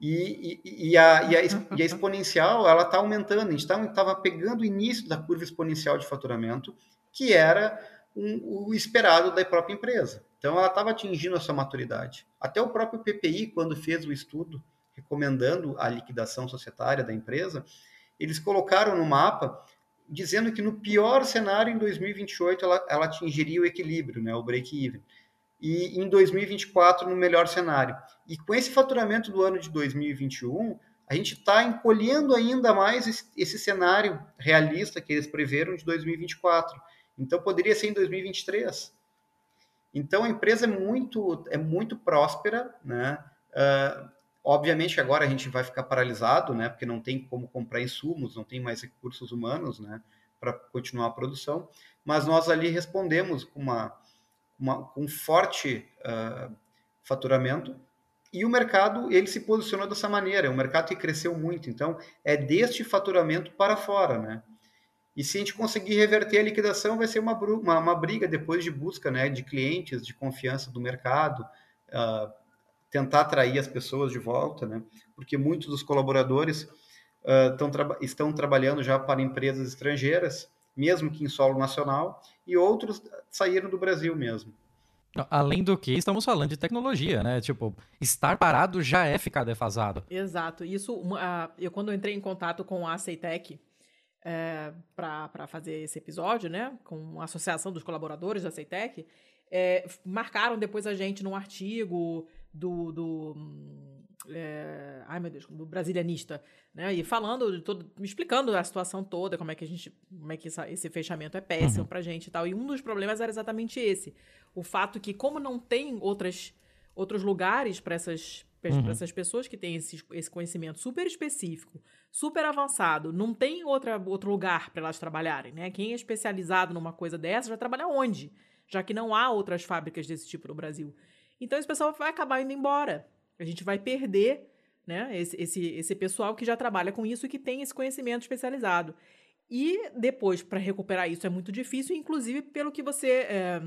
E, e, e, a, e, a, e a exponencial, ela está aumentando. A gente estava pegando o início da curva exponencial de faturamento, que era um, o esperado da própria empresa. Então, ela estava atingindo a sua maturidade. Até o próprio PPI, quando fez o estudo recomendando a liquidação societária da empresa, eles colocaram no mapa dizendo que no pior cenário, em 2028, ela, ela atingiria o equilíbrio, né, o break-even. E em 2024, no melhor cenário. E com esse faturamento do ano de 2021, a gente está encolhendo ainda mais esse, esse, cenário realista que eles preveram de 2024. Então, poderia ser em 2023. Então, a empresa é muito, é muito próspera, né? Uh, obviamente, agora a gente vai ficar paralisado, né? Porque não tem como comprar insumos, não tem mais recursos humanos, né? Para continuar a produção. Mas nós ali respondemos com, uma, uma um forte uh, faturamento e o mercado ele se posicionou dessa maneira. É um mercado que cresceu muito. Então, é deste faturamento para fora, né? E se a gente conseguir reverter a liquidação, vai ser uma, uma, uma briga depois de busca né, de clientes, de confiança do mercado, uh, tentar atrair as pessoas de volta, né? Porque muitos dos colaboradores uh, tra estão trabalhando já para empresas estrangeiras, mesmo que em solo nacional, e outros saíram do Brasil mesmo. Além do que, estamos falando de tecnologia, né? Tipo, estar parado já é ficar defasado. Exato. Isso, uh, eu quando entrei em contato com a Aceitec, é, para fazer esse episódio, né, com a Associação dos Colaboradores da Ceitec, é, marcaram depois a gente num artigo do, do é, ai meu Deus, do brasilianista, né? E falando de todo, explicando a situação toda, como é que a gente, como é que essa, esse fechamento é péssimo uhum. pra gente e tal. E um dos problemas era exatamente esse, o fato que como não tem outras outros lugares para essas uhum. para essas pessoas que têm esse, esse conhecimento super específico, super avançado, não tem outra, outro lugar para elas trabalharem, né? Quem é especializado numa coisa dessa vai trabalhar onde? Já que não há outras fábricas desse tipo no Brasil. Então esse pessoal vai acabar indo embora. A gente vai perder né, esse, esse, esse pessoal que já trabalha com isso e que tem esse conhecimento especializado. E depois, para recuperar isso, é muito difícil, inclusive pelo que você é,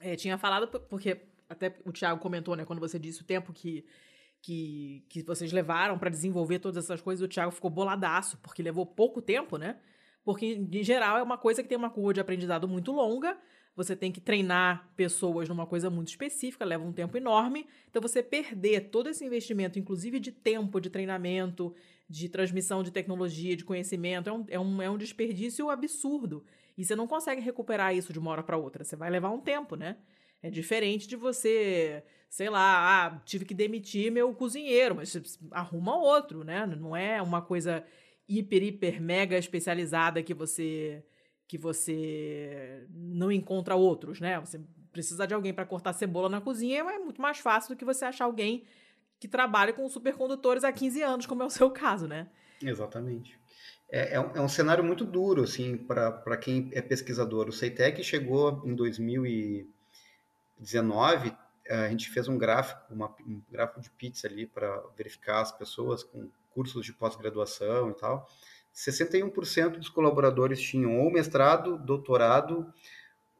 é, tinha falado, porque até o Thiago comentou, né, quando você disse o tempo que que, que vocês levaram para desenvolver todas essas coisas, o Thiago ficou boladaço, porque levou pouco tempo, né? Porque, em geral, é uma coisa que tem uma curva de aprendizado muito longa, você tem que treinar pessoas numa coisa muito específica, leva um tempo enorme. Então, você perder todo esse investimento, inclusive de tempo, de treinamento, de transmissão de tecnologia, de conhecimento, é um, é um, é um desperdício absurdo. E você não consegue recuperar isso de uma hora para outra. Você vai levar um tempo, né? É diferente de você, sei lá, ah, tive que demitir meu cozinheiro, mas arruma outro, né? Não é uma coisa hiper, hiper, mega especializada que você que você não encontra outros, né? Você precisa de alguém para cortar cebola na cozinha, é muito mais fácil do que você achar alguém que trabalhe com supercondutores há 15 anos, como é o seu caso, né? Exatamente. É, é, um, é um cenário muito duro, assim, para quem é pesquisador. O Ceitec chegou em 2000 e 19, a gente fez um gráfico, uma, um gráfico de pizza ali para verificar as pessoas com cursos de pós-graduação e tal. 61% dos colaboradores tinham ou mestrado, doutorado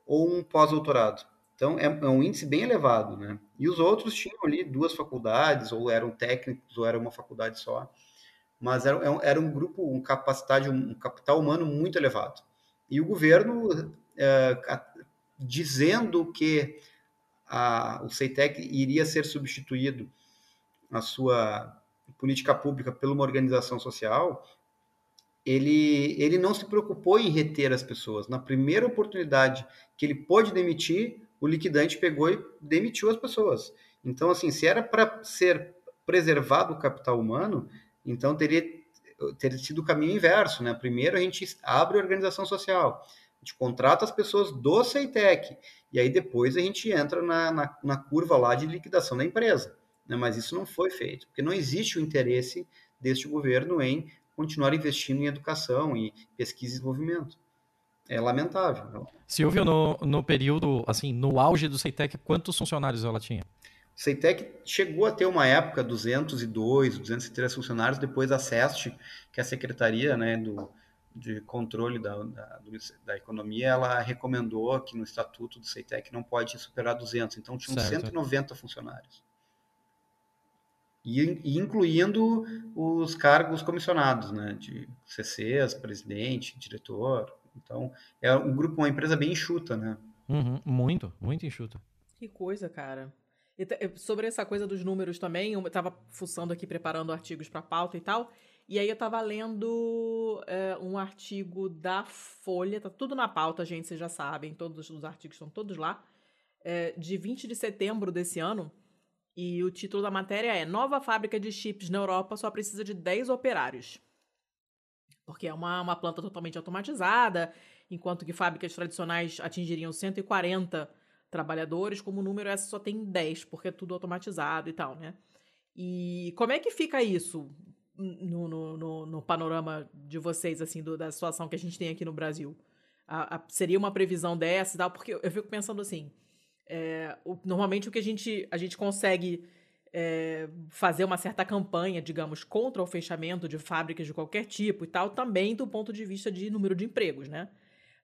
ou um pós-doutorado. Então é, é, um índice bem elevado, né? E os outros tinham ali duas faculdades, ou eram técnicos, ou era uma faculdade só. Mas era, é era um grupo, um capacidade, um capital humano muito elevado. E o governo é, dizendo que a, o CEITEC iria ser substituído a sua política pública por uma organização social, ele, ele não se preocupou em reter as pessoas. Na primeira oportunidade que ele pôde demitir, o liquidante pegou e demitiu as pessoas. Então, assim, se era para ser preservado o capital humano, então teria, teria sido o caminho inverso, né? Primeiro a gente abre a organização social, a gente contrata as pessoas do CEITEC, e aí depois a gente entra na, na, na curva lá de liquidação da empresa. Né? Mas isso não foi feito, porque não existe o interesse deste governo em continuar investindo em educação e pesquisa e desenvolvimento. É lamentável. Não? Silvio, no, no período, assim, no auge do Ceitec, quantos funcionários ela tinha? O Ceitec chegou a ter uma época 202, 203 funcionários, depois a SEST, que é a secretaria né, do, de controle da, da, da, economia, ela recomendou que no estatuto do CEITEC não pode superar 200, então tinham certo. 190 funcionários. E, e incluindo os cargos comissionados, né, de CCs, presidente, diretor. Então, é um grupo, uma empresa bem enxuta, né? Uhum, muito, muito enxuta. Que coisa, cara. E sobre essa coisa dos números também, eu estava fuçando aqui, preparando artigos para pauta e tal, e aí eu estava lendo é, um artigo da Folha, tá tudo na pauta, gente, vocês já sabem, todos os artigos estão todos lá, é, de 20 de setembro desse ano, e o título da matéria é Nova fábrica de chips na Europa só precisa de 10 operários. Porque é uma, uma planta totalmente automatizada, enquanto que fábricas tradicionais atingiriam 140 trabalhadores, como número essa só tem 10, porque é tudo automatizado e tal, né? E como é que fica isso no, no, no, no panorama de vocês, assim, do, da situação que a gente tem aqui no Brasil? A, a, seria uma previsão dessa e tal? Porque eu, eu fico pensando assim, é, o, normalmente o que a gente, a gente consegue é, fazer uma certa campanha, digamos, contra o fechamento de fábricas de qualquer tipo e tal, também do ponto de vista de número de empregos, né?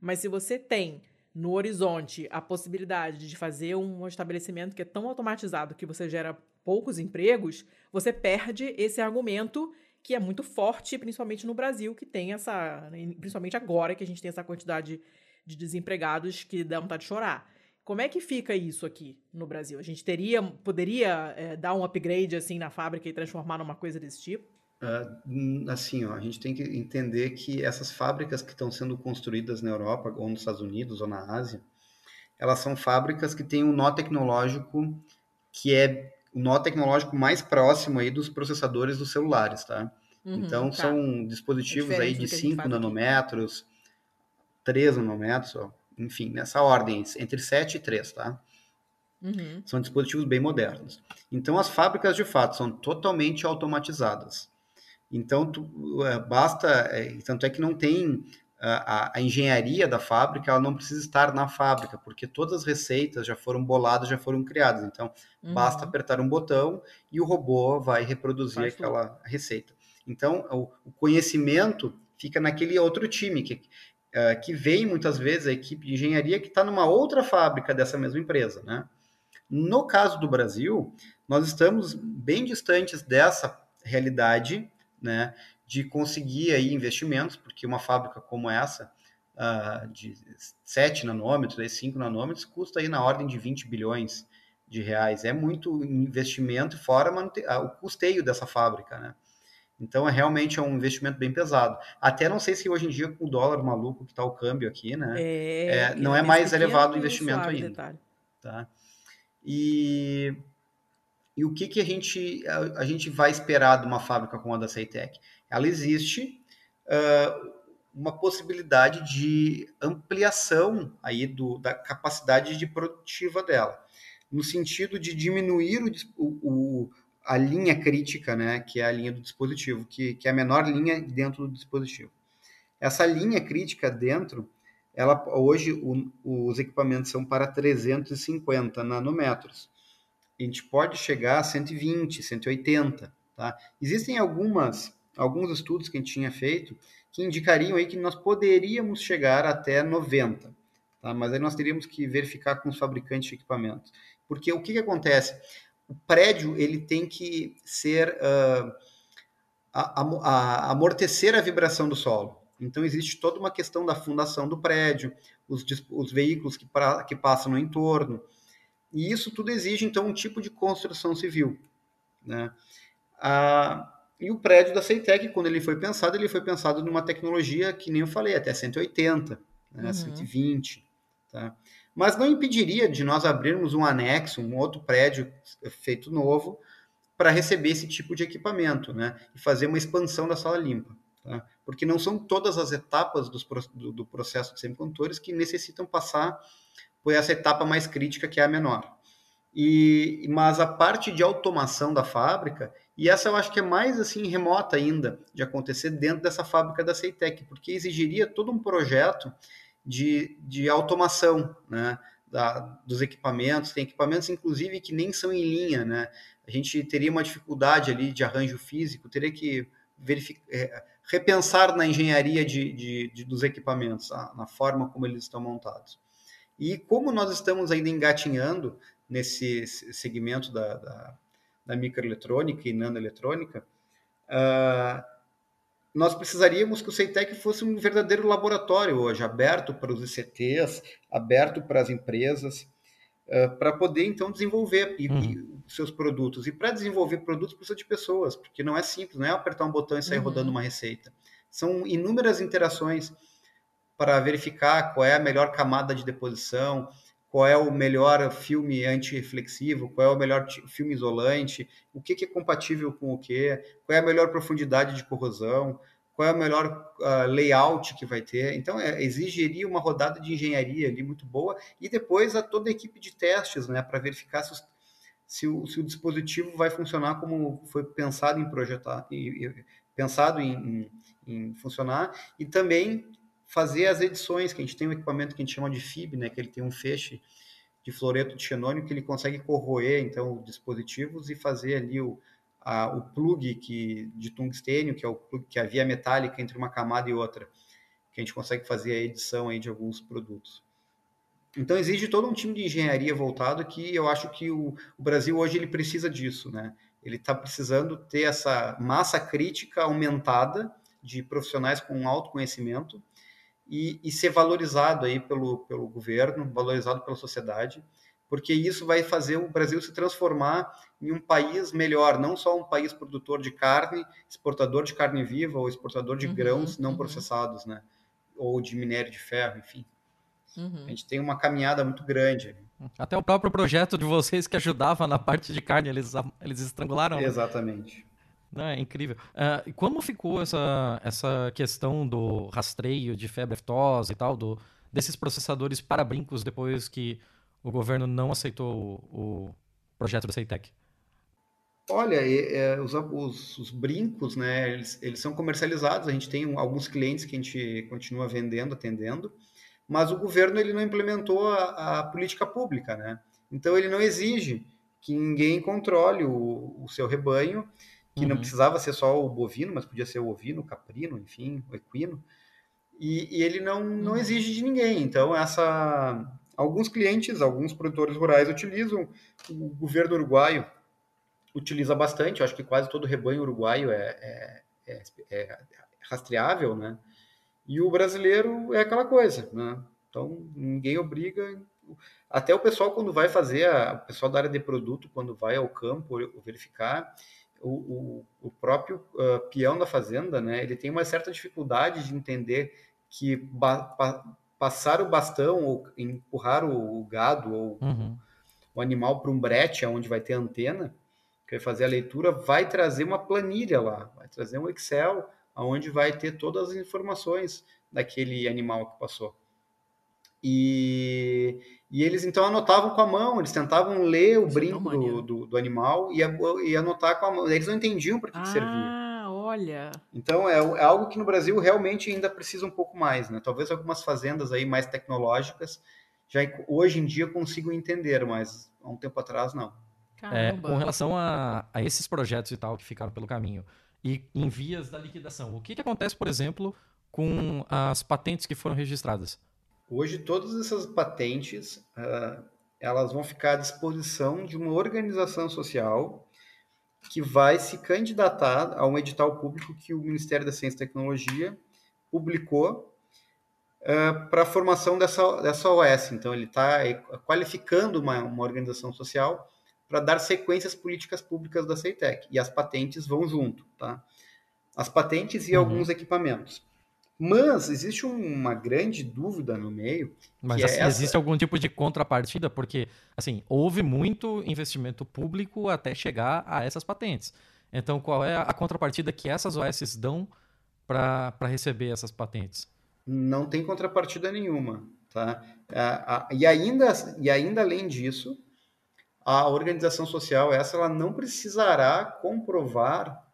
Mas se você tem no horizonte a possibilidade de fazer um estabelecimento que é tão automatizado que você gera poucos empregos, você perde esse argumento que é muito forte, principalmente no Brasil, que tem essa. Principalmente agora que a gente tem essa quantidade de desempregados que dá vontade de chorar. Como é que fica isso aqui no Brasil? A gente teria, poderia é, dar um upgrade assim na fábrica e transformar numa coisa desse tipo? Uh, assim, ó, a gente tem que entender que essas fábricas que estão sendo construídas na Europa, ou nos Estados Unidos, ou na Ásia, elas são fábricas que têm um nó tecnológico que é o nó tecnológico mais próximo aí dos processadores dos celulares, tá? Uhum, então, tá. são dispositivos é aí de 5 nanômetros, 3 nanômetros, ó, enfim, nessa ordem, entre 7 e 3, tá? Uhum. São dispositivos bem modernos. Então, as fábricas, de fato, são totalmente automatizadas. Então, tu, é, basta... É, tanto é que não tem... A, a, engenharia da fábrica, ela não precisa estar na fábrica, porque todas as receitas já foram boladas, já foram criadas. Então, uhum. basta apertar um botão e o robô vai reproduzir Faz aquela receita. Então, o, o conhecimento fica naquele outro time, que uh, que vem muitas vezes a equipe de engenharia que está numa outra fábrica dessa mesma empresa, né? No caso do Brasil, nós estamos bem distantes dessa realidade, né, de conseguir aí investimentos, porque uma fábrica como essa, uh, de 7 nanômetros, 5 nanômetros, custa aí na ordem de 20 bilhões de reais. É muito investimento, fora o custeio dessa fábrica, né? Então, é realmente é um investimento bem pesado. Até não sei se hoje em dia, com o dólar maluco que está o câmbio aqui, né? É, é não é mais elevado o investimento ainda. Detalhe. Tá? E, e o que, que a, gente, a, a, gente vai esperar de uma fábrica como a da Ceitec? Ela existe uh, uma possibilidade de ampliação aí do, da capacidade de produtiva dela, no sentido de diminuir o, o a linha crítica, né, que é a linha do dispositivo, que, que é a menor linha dentro do dispositivo. Essa linha crítica dentro, ela hoje o, os equipamentos são para 350 nanômetros. A gente pode chegar a 120, 180, tá? Existem algumas alguns estudos que a gente tinha feito que indicariam aí que nós poderíamos chegar até 90, tá? Mas aí nós teríamos que verificar com os fabricantes de equipamentos. Porque o que, que acontece? O prédio ele tem que ser uh, a, a, a amortecer a vibração do solo. Então existe toda uma questão da fundação do prédio, os, os veículos que, pra, que passam no entorno, e isso tudo exige então um tipo de construção civil, né? Ah, e o prédio da Ceitec, quando ele foi pensado, ele foi pensado numa tecnologia que nem eu falei, até 180, né, uhum. 120, tá? Mas não impediria de nós abrirmos um anexo, um outro prédio feito novo, para receber esse tipo de equipamento, né? E fazer uma expansão da sala limpa. Tá? Porque não são todas as etapas do, do, processo de semicondutores que necessitam passar por essa etapa mais crítica, que é a menor. E, mas a parte de automação da fábrica, e essa eu acho que é mais assim remota ainda de acontecer dentro dessa fábrica da Ceitec, porque exigiria todo um projeto de, de automação né, da, dos equipamentos. Tem equipamentos, inclusive, que nem são em linha. Né? A gente teria uma dificuldade ali de arranjo físico, teria que verificar, é, repensar na engenharia de, de, de dos equipamentos, na forma como eles estão montados. E como nós estamos ainda engatinhando nesse segmento da, da, da microeletrônica e nanoeletrônica, uh, nós precisaríamos que o CEITEC fosse um verdadeiro laboratório hoje, aberto para os ICTs, aberto para as empresas, uh, para poder então desenvolver e, uhum. seus produtos. E para desenvolver produtos precisa de pessoas, porque não é simples, não é apertar um botão e sair uhum. rodando uma receita. São inúmeras interações para verificar qual é a melhor camada de deposição, qual é o melhor filme antirreflexivo, qual é o melhor filme isolante, o que, que é compatível com o que, qual é a melhor profundidade de corrosão, qual é o melhor uh, layout que vai ter. Então, é, exigiria uma rodada de engenharia ali muito boa e depois a toda a equipe de testes, né, para verificar se, os, se, o, se, o, dispositivo vai funcionar como foi pensado em projetar, e, e, pensado em, em, em funcionar e também fazer as edições, que a gente tem um equipamento que a gente chama de FIB, né, que ele tem um feixe de fluoreto de xenônio que ele consegue corroer então os dispositivos e fazer ali o, a, o plug que, de tungstênio, que é o que é a via metálica entre uma camada e outra, que a gente consegue fazer a edição aí de alguns produtos. Então exige todo um time de engenharia voltado que eu acho que o, o Brasil hoje ele precisa disso, né? Ele está precisando ter essa massa crítica aumentada de profissionais com alto conhecimento e, e, ser valorizado aí pelo, pelo governo, valorizado pela sociedade, porque isso vai fazer o Brasil se transformar em um país melhor, não só um país produtor de carne, exportador de carne viva ou exportador de uhum, grãos não uhum. processados, né? Ou de minério de ferro, enfim. Uhum. A gente tem uma caminhada muito grande. Até o próprio projeto de vocês que ajudava na parte de carne, eles, eles estrangularam. Né? Não, é incrível. Uh, como ficou essa, essa questão do rastreio de febre aftosa e tal, do, desses processadores para brincos depois que o governo não aceitou o, o projeto da CEITEC? Olha, é, os, os, os, brincos, né, eles, eles, são comercializados, a gente tem alguns clientes que a gente continua vendendo, atendendo, mas o governo ele não implementou a, a política pública, né? Então ele não exige que ninguém controle o, o seu rebanho que uhum. não precisava ser só o bovino, mas podia ser o ovino, o caprino, enfim, o equino. E, e ele não, não uhum. exige de ninguém. Então, essa alguns clientes, alguns produtores rurais utilizam, o governo uruguaio utiliza bastante, eu acho que quase todo rebanho uruguaio é, é, é, é rastreável, né? E o brasileiro é aquela coisa, né? Então, ninguém obriga. Até o pessoal, quando vai fazer, a, o pessoal da área de produto, quando vai ao campo verificar, o, o, o próprio uh, peão da fazenda, né, ele tem uma certa dificuldade de entender que pa, passar o bastão ou empurrar o, o gado ou uhum. o animal para um brete onde vai ter antena, que vai fazer a leitura, vai trazer uma planilha lá, vai trazer um Excel onde vai ter todas as informações daquele animal que passou. E, e eles então anotavam com a mão, eles tentavam ler o Isso é brinco é do, do, do, animal e, e, anotar com a mão. Eles não entendiam para que, ah, que servia. Ah, olha. Então é, é, algo que no Brasil realmente ainda precisa um pouco mais, né? Talvez algumas fazendas aí mais tecnológicas já hoje em dia consigam entender, mas há um tempo atrás não. É, com relação a, a esses projetos e tal que ficaram pelo caminho e em vias da liquidação, o que, que acontece, por exemplo, com as patentes que foram registradas? Hoje, todas essas patentes, uh, elas vão ficar à disposição de uma organização social que vai se candidatar a um edital público que o Ministério da Ciência e Tecnologia publicou uh, para a formação dessa, dessa OS. Então, ele está qualificando uma, uma organização social para dar sequências políticas públicas da CEITEC. E as patentes vão junto, tá? As patentes e uhum. alguns equipamentos. Mas existe uma grande dúvida no meio. Mas é assim, é existe algum tipo de contrapartida? Porque, assim, houve muito investimento público até chegar a essas patentes. Então, qual é a contrapartida que essas OS dão para receber essas patentes? Não tem contrapartida nenhuma. Tá? E, ainda, e ainda além disso, a organização social essa ela não precisará comprovar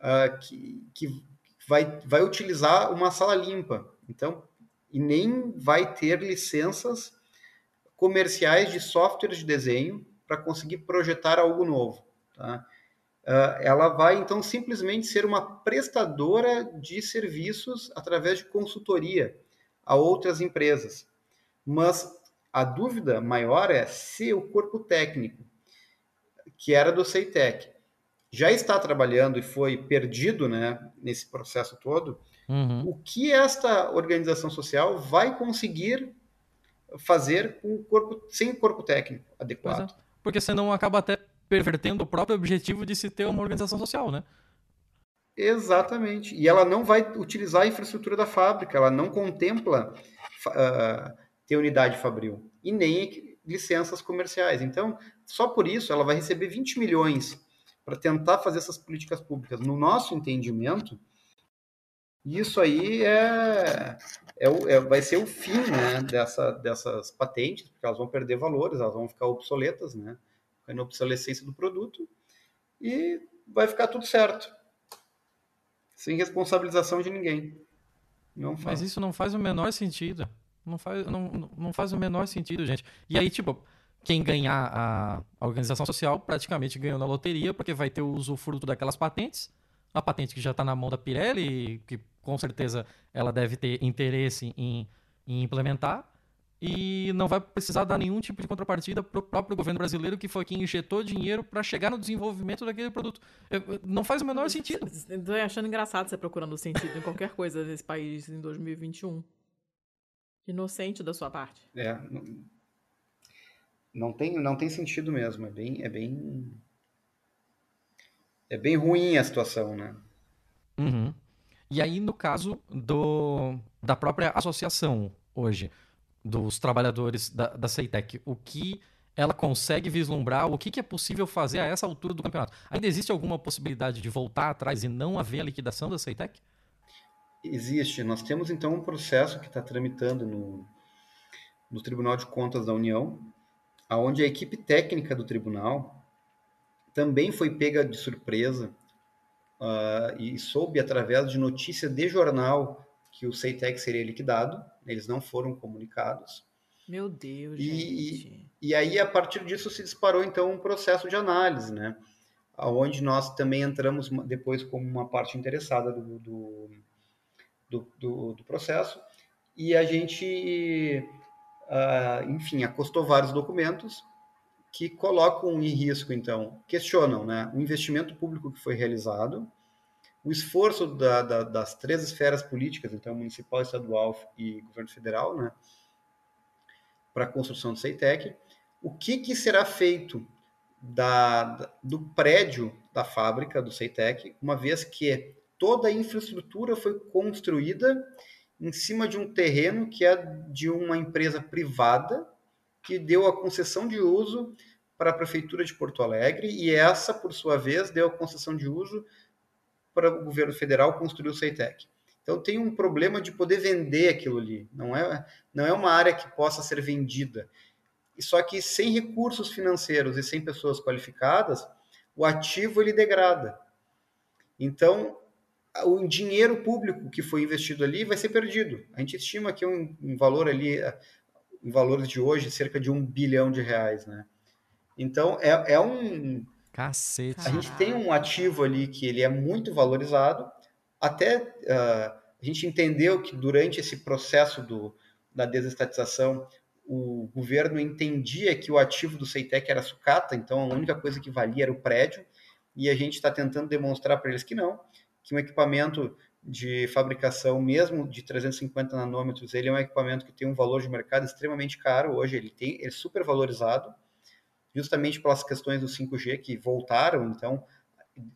uh, que, que vai, vai utilizar uma sala limpa. Então, e nem vai ter licenças comerciais de softwares de desenho para conseguir projetar algo novo. Tá? Uh, ela vai, então, simplesmente ser uma prestadora de serviços através de consultoria a outras empresas. Mas a dúvida maior é se o corpo técnico que era do CEITEC, já está trabalhando e foi perdido né, nesse processo todo, uhum. o que esta organização social vai conseguir fazer com o corpo, sem o corpo técnico adequado? É, porque senão acaba até pervertendo o próprio objetivo de se ter uma organização social, né? Exatamente. E ela não vai utilizar a infraestrutura da fábrica, ela não contempla uh, ter unidade fabril e nem licenças comerciais. Então, só por isso ela vai receber 20 milhões para tentar fazer essas políticas públicas. No nosso entendimento, isso aí é, é, é, vai ser o fim né, dessa, dessas patentes, porque elas vão perder valores, elas vão ficar obsoletas, né, na obsolescência do produto, e vai ficar tudo certo, sem responsabilização de ninguém. Não faz. Mas isso não faz o menor sentido. Não faz, não, não faz o menor sentido, gente. E aí, tipo, quem ganhar a, a organização social praticamente ganhou na loteria, porque vai ter o usufruto daquelas patentes. A patente que já está na mão da Pirelli, que com certeza ela deve ter interesse em, em implementar. E não vai precisar dar nenhum tipo de contrapartida para o próprio governo brasileiro, que foi quem injetou dinheiro para chegar no desenvolvimento daquele produto. Não faz o menor sentido. Estou achando engraçado você procurando sentido em qualquer coisa nesse país em 2021. Inocente da sua parte. É, não tem, não tem sentido mesmo. É bem, é bem, é bem ruim a situação, né? Uhum. E aí, no caso do, da própria associação hoje, dos trabalhadores da, da Ceitec, o que ela consegue vislumbrar, o que, que é possível fazer a essa altura do campeonato? Ainda existe alguma possibilidade de voltar atrás e não haver a liquidação da Ceitec? Existe. Nós temos então um processo que está tramitando no, no Tribunal de Contas da União, aonde a equipe técnica do tribunal também foi pega de surpresa uh, e soube através de notícia de jornal que o Ceitec seria liquidado. Eles não foram comunicados. Meu Deus, e, gente. E, e aí, a partir disso, se disparou, então, um processo de análise, né? Onde nós também entramos depois como uma parte interessada do, do do, do, do processo, e a gente, uh, enfim, acostou vários documentos que colocam em risco, então, questionam né, o investimento público que foi realizado, o esforço da, da, das três esferas políticas, então, municipal, estadual e governo federal, né, para a construção do CEITEC, o que, que será feito da, do prédio da fábrica do CEITEC, uma vez que toda a infraestrutura foi construída em cima de um terreno que é de uma empresa privada que deu a concessão de uso para a prefeitura de Porto Alegre e essa, por sua vez, deu a concessão de uso para o governo federal construir o CEITEC. Então tem um problema de poder vender aquilo ali. Não é, não é uma área que possa ser vendida. E só que sem recursos financeiros e sem pessoas qualificadas, o ativo ele degrada. Então o dinheiro público que foi investido ali vai ser perdido. A gente estima que um, um valor ali, em valores de hoje, cerca de um bilhão de reais, né? Então, é, é um... Cacete. A gente tem um ativo ali que ele é muito valorizado, até uh, a gente entendeu que durante esse processo do, da desestatização, o governo entendia que o ativo do Ceitec era sucata, então a única coisa que valia era o prédio, e a gente está tentando demonstrar para eles que não, que um equipamento de fabricação, mesmo de 350 nanômetros, ele é um equipamento que tem um valor de mercado extremamente caro hoje, ele tem ele é super valorizado, justamente pelas questões do 5G que voltaram, então,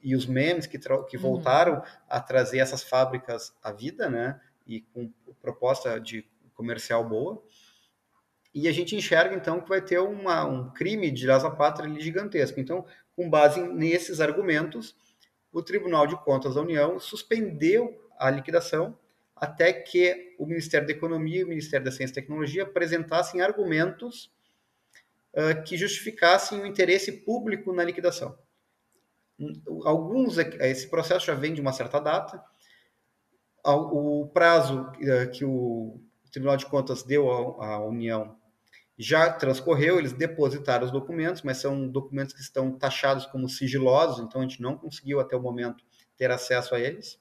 e os memes que, que uhum. voltaram a trazer essas fábricas à vida, né, e com proposta de comercial boa, e a gente enxerga, então, que vai ter uma, um crime de lesa pátria gigantesco. Então, com base nesses argumentos, o Tribunal de Contas da União suspendeu a liquidação até que o Ministério da Economia e o Ministério da Ciência e Tecnologia apresentassem argumentos uh, que justificassem o interesse público na liquidação. Alguns, esse processo já vem de uma certa data, o prazo que o Tribunal de Contas deu à União já transcorreu, eles depositaram os documentos, mas são documentos que estão taxados como sigilosos, então a gente não conseguiu até o momento ter acesso a eles.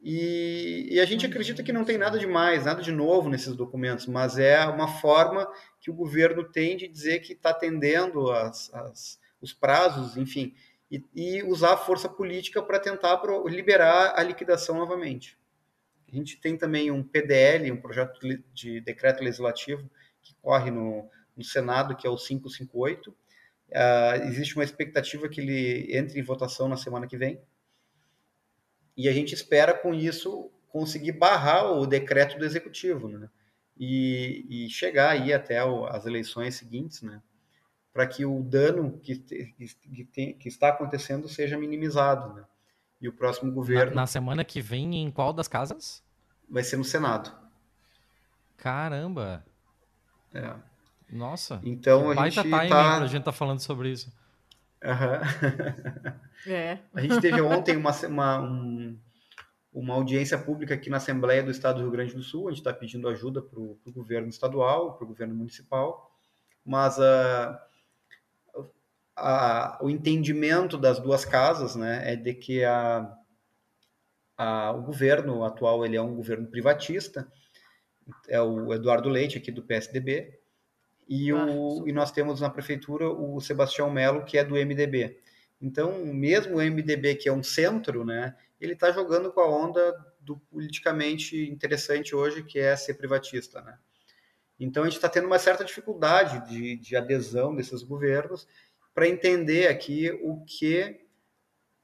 E, e a gente acredita que não tem nada de mais, nada de novo nesses documentos, mas é uma forma que o governo tem de dizer que está atendendo as, as, os prazos, enfim, e, e usar a força política para tentar pro, liberar a liquidação novamente. A gente tem também um PDL, um projeto de decreto legislativo que corre no, no Senado, que é o 558. Uh, ah, existe uma expectativa que ele entre em votação na semana que vem. E a gente espera, com isso, conseguir barrar o decreto do executivo, né? E, e chegar aí até o, as eleições seguintes, né? Para que o dano que, que, tem, que, está acontecendo seja minimizado, né? E o próximo governo. Na, na semana que vem, em qual das casas? Vai ser no Senado. Caramba! É. Nossa. Então a gente timing tá... pra gente tá falando sobre isso. Uhum. É. A gente teve ontem uma, uma, um, uma audiência pública aqui na Assembleia do Estado do Rio Grande do Sul. A gente está pedindo ajuda para o governo estadual, para o governo municipal, mas uh, a, o entendimento das duas casas né, é de que a, a, o governo atual ele é um governo privatista, é o Eduardo Leite, aqui do PSDB, e, ah, o, e nós temos na prefeitura o Sebastião Melo, que é do MDB. Então, mesmo o MDB, que é um centro, né, ele está jogando com a onda do politicamente interessante hoje, que é ser privatista. Né? Então, a gente está tendo uma certa dificuldade de, de adesão desses governos para entender aqui o que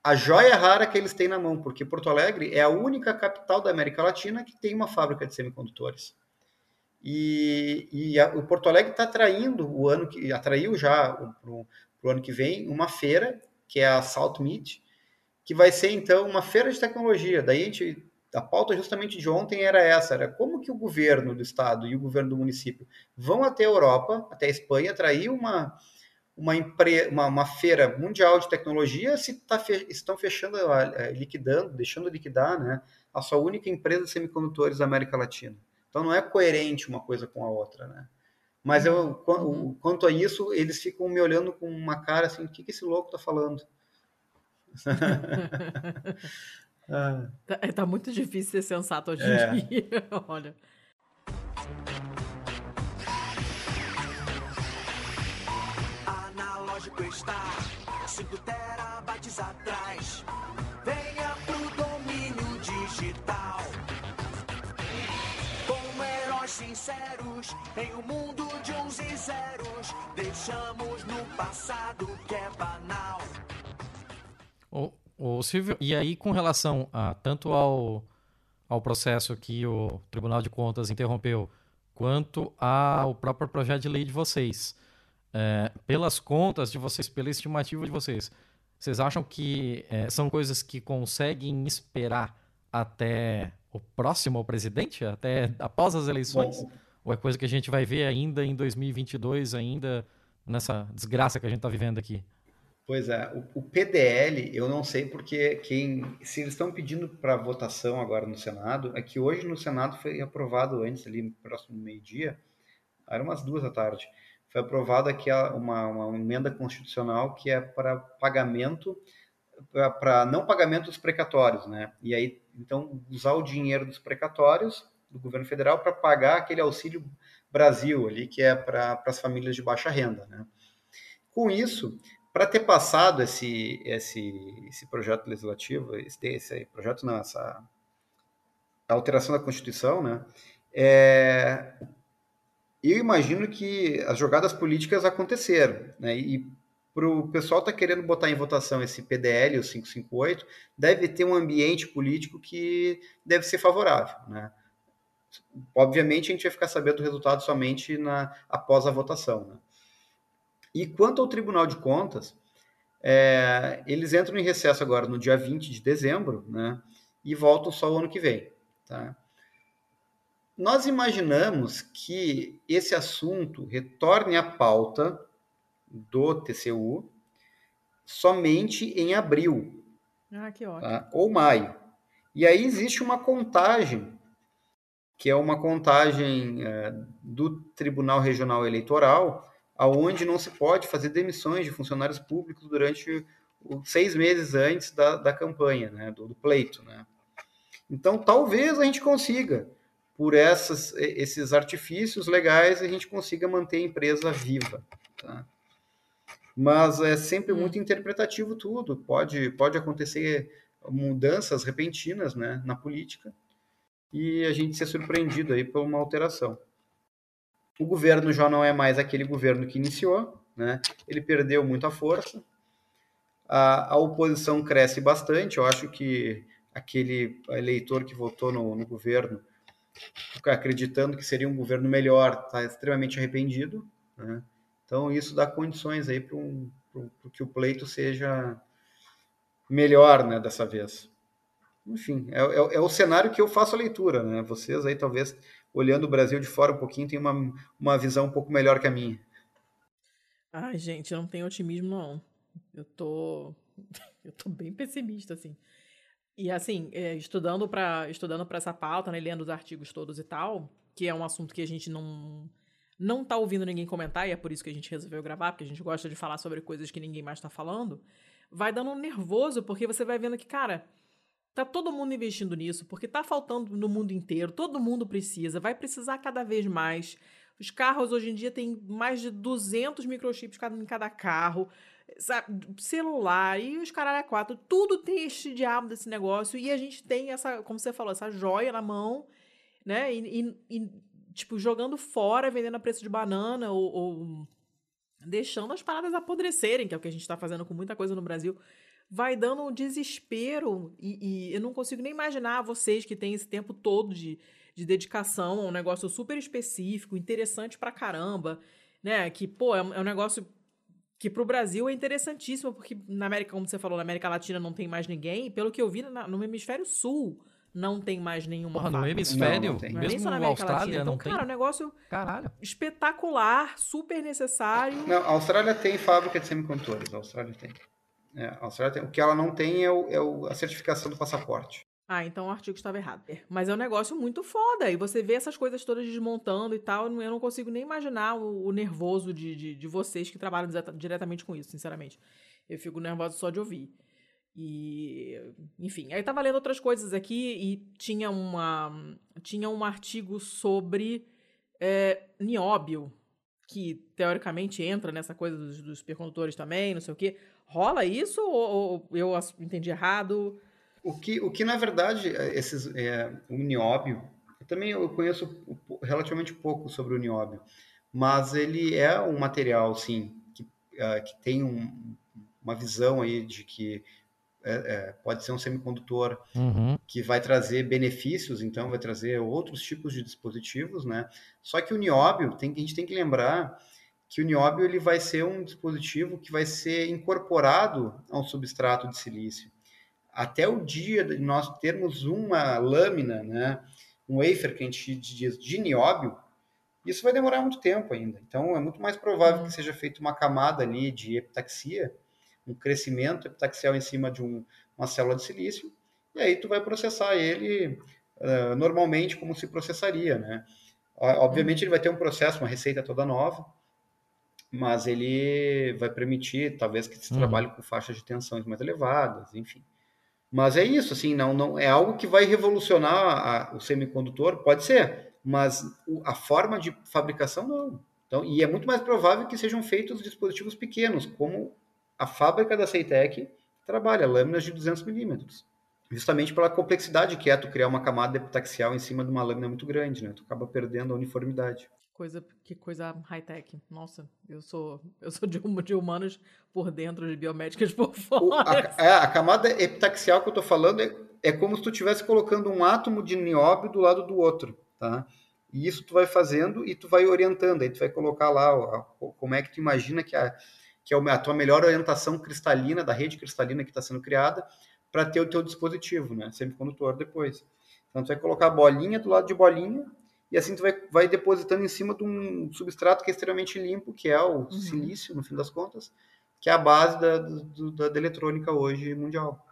a joia rara que eles têm na mão, porque Porto Alegre é a única capital da América Latina que tem uma fábrica de semicondutores. E, e a, o Porto Alegre está atraindo o ano que atraiu já para o ano que vem uma feira que é a Salt Meet, que vai ser então uma feira de tecnologia. Daí a, gente, a pauta justamente de ontem era essa, era como que o governo do estado e o governo do município vão até a Europa, até a Espanha, atrair uma uma, empre... uma, uma feira mundial de tecnologia se tá fe... estão fechando, liquidando, deixando liquidar, né, a sua única empresa de semicondutores da América Latina. Então não é coerente uma coisa com a outra, né? Mas eu, uhum. quanto a isso, eles ficam me olhando com uma cara assim, o que, que esse louco tá falando? ah. tá, é, tá, muito difícil ser sensato hoje é. em dia. Olha. Analógico está 5 terabytes atrás. Venha pro domínio digital. Como heróis sinceros em um mundo de uns e zeros, deixamos no passado que é banal. O, o Silvio, e aí com relação a tanto ao, ao processo que o Tribunal de Contas interrompeu, quanto ao próprio projeto de lei de vocês, é, pelas contas de vocês, pela estimativa de vocês, vocês acham que é, são coisas que conseguem esperar até o próximo presidente, até após as eleições? Bom, Ou é coisa que a gente vai ver ainda em 2022, ainda nessa desgraça que a gente está vivendo aqui? Pois é, o, o, PDL, eu não sei porque quem, se eles estão pedindo para votação agora no Senado, é que hoje no Senado foi aprovado antes, ali próximo meio-dia, era umas duas da tarde, foi aprovada aqui uma, uma emenda constitucional que é para pagamento, para não pagamento dos precatórios, né? E aí, então, usar o dinheiro dos precatórios do governo federal para pagar aquele auxílio Brasil ali, que é para as famílias de baixa renda, né? Com isso, para ter passado esse, esse, esse projeto legislativo, esse, esse projeto não, essa alteração da Constituição, né, é, eu imagino que as jogadas políticas aconteceram, né, e para o pessoal tá querendo botar em votação esse PDL, o 558, deve ter um ambiente político que deve ser favorável, né. Obviamente, a gente vai ficar sabendo do resultado somente na, após a votação, né. E quanto ao Tribunal de Contas, é, eles entram em recesso agora no dia 20 de dezembro, né? E voltam só o ano que vem, tá? Nós imaginamos que esse assunto retorne à pauta do TCU somente em abril. Ah, que ótimo. Tá? Ou maio. E aí existe uma contagem, que é uma contagem é, do Tribunal Regional Eleitoral, aonde não se pode fazer demissões de funcionários públicos durante os seis meses antes da, da campanha, né, do, do pleito. Né. Então, talvez a gente consiga, por essas, esses artifícios legais, a gente consiga manter a empresa viva. Tá? mas é sempre muito interpretativo tudo. Pode, pode acontecer mudanças repentinas né, na política e a gente ser surpreendido aí por uma alteração. O governo já não é mais aquele governo que iniciou, né? ele perdeu muita força, a, a oposição cresce bastante, eu acho que aquele eleitor que votou no, no governo acreditando que seria um governo melhor, está extremamente arrependido. Né? Então, isso dá condições aí para um, que o pleito seja melhor né, dessa vez. Enfim, é, é, é, o cenário que eu faço a leitura. Né? Vocês aí, talvez, olhando o Brasil de fora um pouquinho, tem uma, uma visão um pouco melhor que a minha. Ai, gente, eu não tenho otimismo, não. Eu tô, eu tô bem pessimista, assim. E assim, é, estudando para estudando essa pauta, né, lendo os artigos todos e tal, que é um assunto que a gente não não tá ouvindo ninguém comentar e é por isso que a gente resolveu gravar, porque a gente gosta de falar sobre coisas que ninguém mais está falando, vai dando um nervoso porque você vai vendo que, cara, tá todo mundo investindo nisso, porque tá faltando no mundo inteiro, todo mundo precisa, vai precisar cada vez mais. Os carros hoje em dia têm mais de 200 microchips em cada carro sabe, celular e os caralho a quatro, tudo tem este diabo desse negócio e a gente tem essa, como você falou, essa joia na mão, né? E, e, e tipo, jogando fora, vendendo a preço de banana ou, ou, deixando as paradas apodrecerem, que é o que a gente está fazendo com muita coisa no Brasil. Vai dando um desespero e, e eu não consigo nem imaginar vocês que têm esse tempo todo de, de dedicação a um negócio super específico, interessante pra caramba, né? Que, pô, é um, é um negócio que para o Brasil é interessantíssimo, porque na América, como você falou, na América Latina não tem mais ninguém, e pelo que eu vi, na, no hemisfério sul não tem mais nenhuma Porra, no hemisfério, não, não mesmo na Austrália Latina. Então, não cara, tem? um negócio Caralho. espetacular, super necessário. Não, a Austrália tem fábrica de semicondutores, a Austrália tem. É, a Austrália tem. O que ela não tem é, o, é o, a certificação do passaporte. Ah, então o artigo estava errado. Mas é um negócio muito foda. E você vê essas coisas todas desmontando e tal. Eu não consigo nem imaginar o, o nervoso de, de, de, vocês que trabalham diretamente com isso, sinceramente. Eu fico nervoso só de ouvir. E, enfim, aí tava lendo outras coisas aqui e tinha uma tinha um artigo sobre é, nióbio, que teoricamente entra nessa coisa dos, dos supercondutores também, não sei o quê. Rola isso ou, ou eu entendi errado? O que, o que na verdade, é, esses, é, o nióbio, eu também eu conheço relativamente pouco sobre o nióbio, mas ele é um material, sim, que, uh, que tem um, uma visão aí de que é, é, pode ser um semicondutor uhum. que vai trazer benefícios, então vai trazer outros tipos de dispositivos, né? Só que o nióbio, tem, a gente tem que lembrar que o nióbio ele vai ser um dispositivo que vai ser incorporado a um substrato de silício até o dia de nós termos uma lâmina, né, um wafer que a gente diz de nióbio, isso vai demorar muito tempo ainda. Então, é muito mais provável que seja feita uma camada ali de epitaxia, um crescimento epitaxial em cima de um, uma célula de silício, e aí tu vai processar ele uh, normalmente como se processaria, né? Obviamente ele vai ter um processo, uma receita toda nova, mas ele vai permitir, talvez, que se uhum. trabalhe com faixas de tensões mais elevadas, enfim. Mas é isso, assim, não, não é algo que vai revolucionar a, o semicondutor, pode ser, mas a forma de fabricação não. Então, e é muito mais provável que sejam feitos dispositivos pequenos, como a fábrica da Ceitec trabalha, lâminas de 200 milímetros. Justamente pela complexidade que é tu criar uma camada epitaxial em cima de uma lâmina muito grande, né? Tu acaba perdendo a uniformidade. Coisa, que coisa high-tech. Nossa, eu sou eu sou de, de humanos por dentro, de biomédicas por fora. A, é, a, camada epitaxial que eu tô falando é, é como se tu estivesse colocando um átomo de nióbio do lado do outro, tá? E isso tu vai fazendo e tu vai orientando. Aí tu vai colocar lá a, como é que tu imagina que a, que é a tua melhor orientação cristalina, da rede cristalina que está sendo criada, para ter o teu dispositivo, né? Semicondutor depois. Então tu vai colocar a bolinha do lado de bolinha e assim tu vai, vai depositando em cima de um substrato que é extremamente limpo, que é o uhum. silício, no fim das contas, que é a base da, do, da, da eletrônica hoje mundial.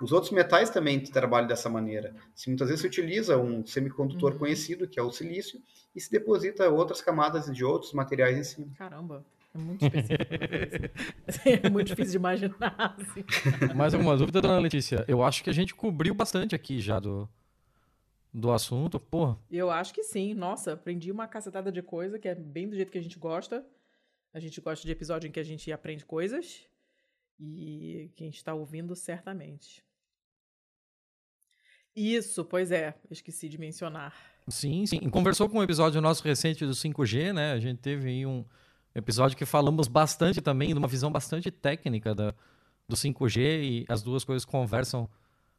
Os outros metais também trabalham dessa maneira. Se muitas vezes se utiliza um semicondutor uhum. conhecido, que é o silício, e se deposita outras camadas de outros materiais em cima. Caramba, é muito específico. é muito difícil de imaginar. Assim. Mais alguma dúvida, dona Letícia? Eu acho que a gente cobriu bastante aqui já do, do assunto, porra. Eu acho que sim. Nossa, aprendi uma cacetada de coisa que é bem do jeito que a gente gosta. A gente gosta de episódio em que a gente aprende coisas e quem está ouvindo certamente. Isso, pois é, esqueci de mencionar. Sim, sim. Conversou com um episódio nosso recente do 5G, né? A gente teve aí um episódio que falamos bastante também, de uma visão bastante técnica da, do 5G e as duas coisas conversam.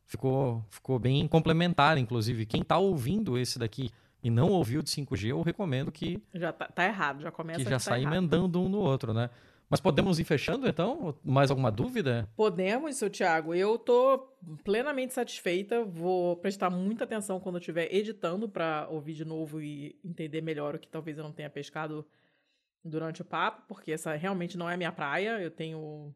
Ficou, ficou bem complementar, inclusive. Quem está ouvindo esse daqui e não ouviu de 5G, eu recomendo que. Já tá, tá errado, já começa Que já tá sai errado. emendando um no outro, né? Mas podemos ir fechando então? Mais alguma dúvida? Podemos, seu Thiago. Eu tô plenamente satisfeita. Vou prestar muita atenção quando eu estiver editando para ouvir de novo e entender melhor o que talvez eu não tenha pescado durante o papo, porque essa realmente não é a minha praia. Eu tenho.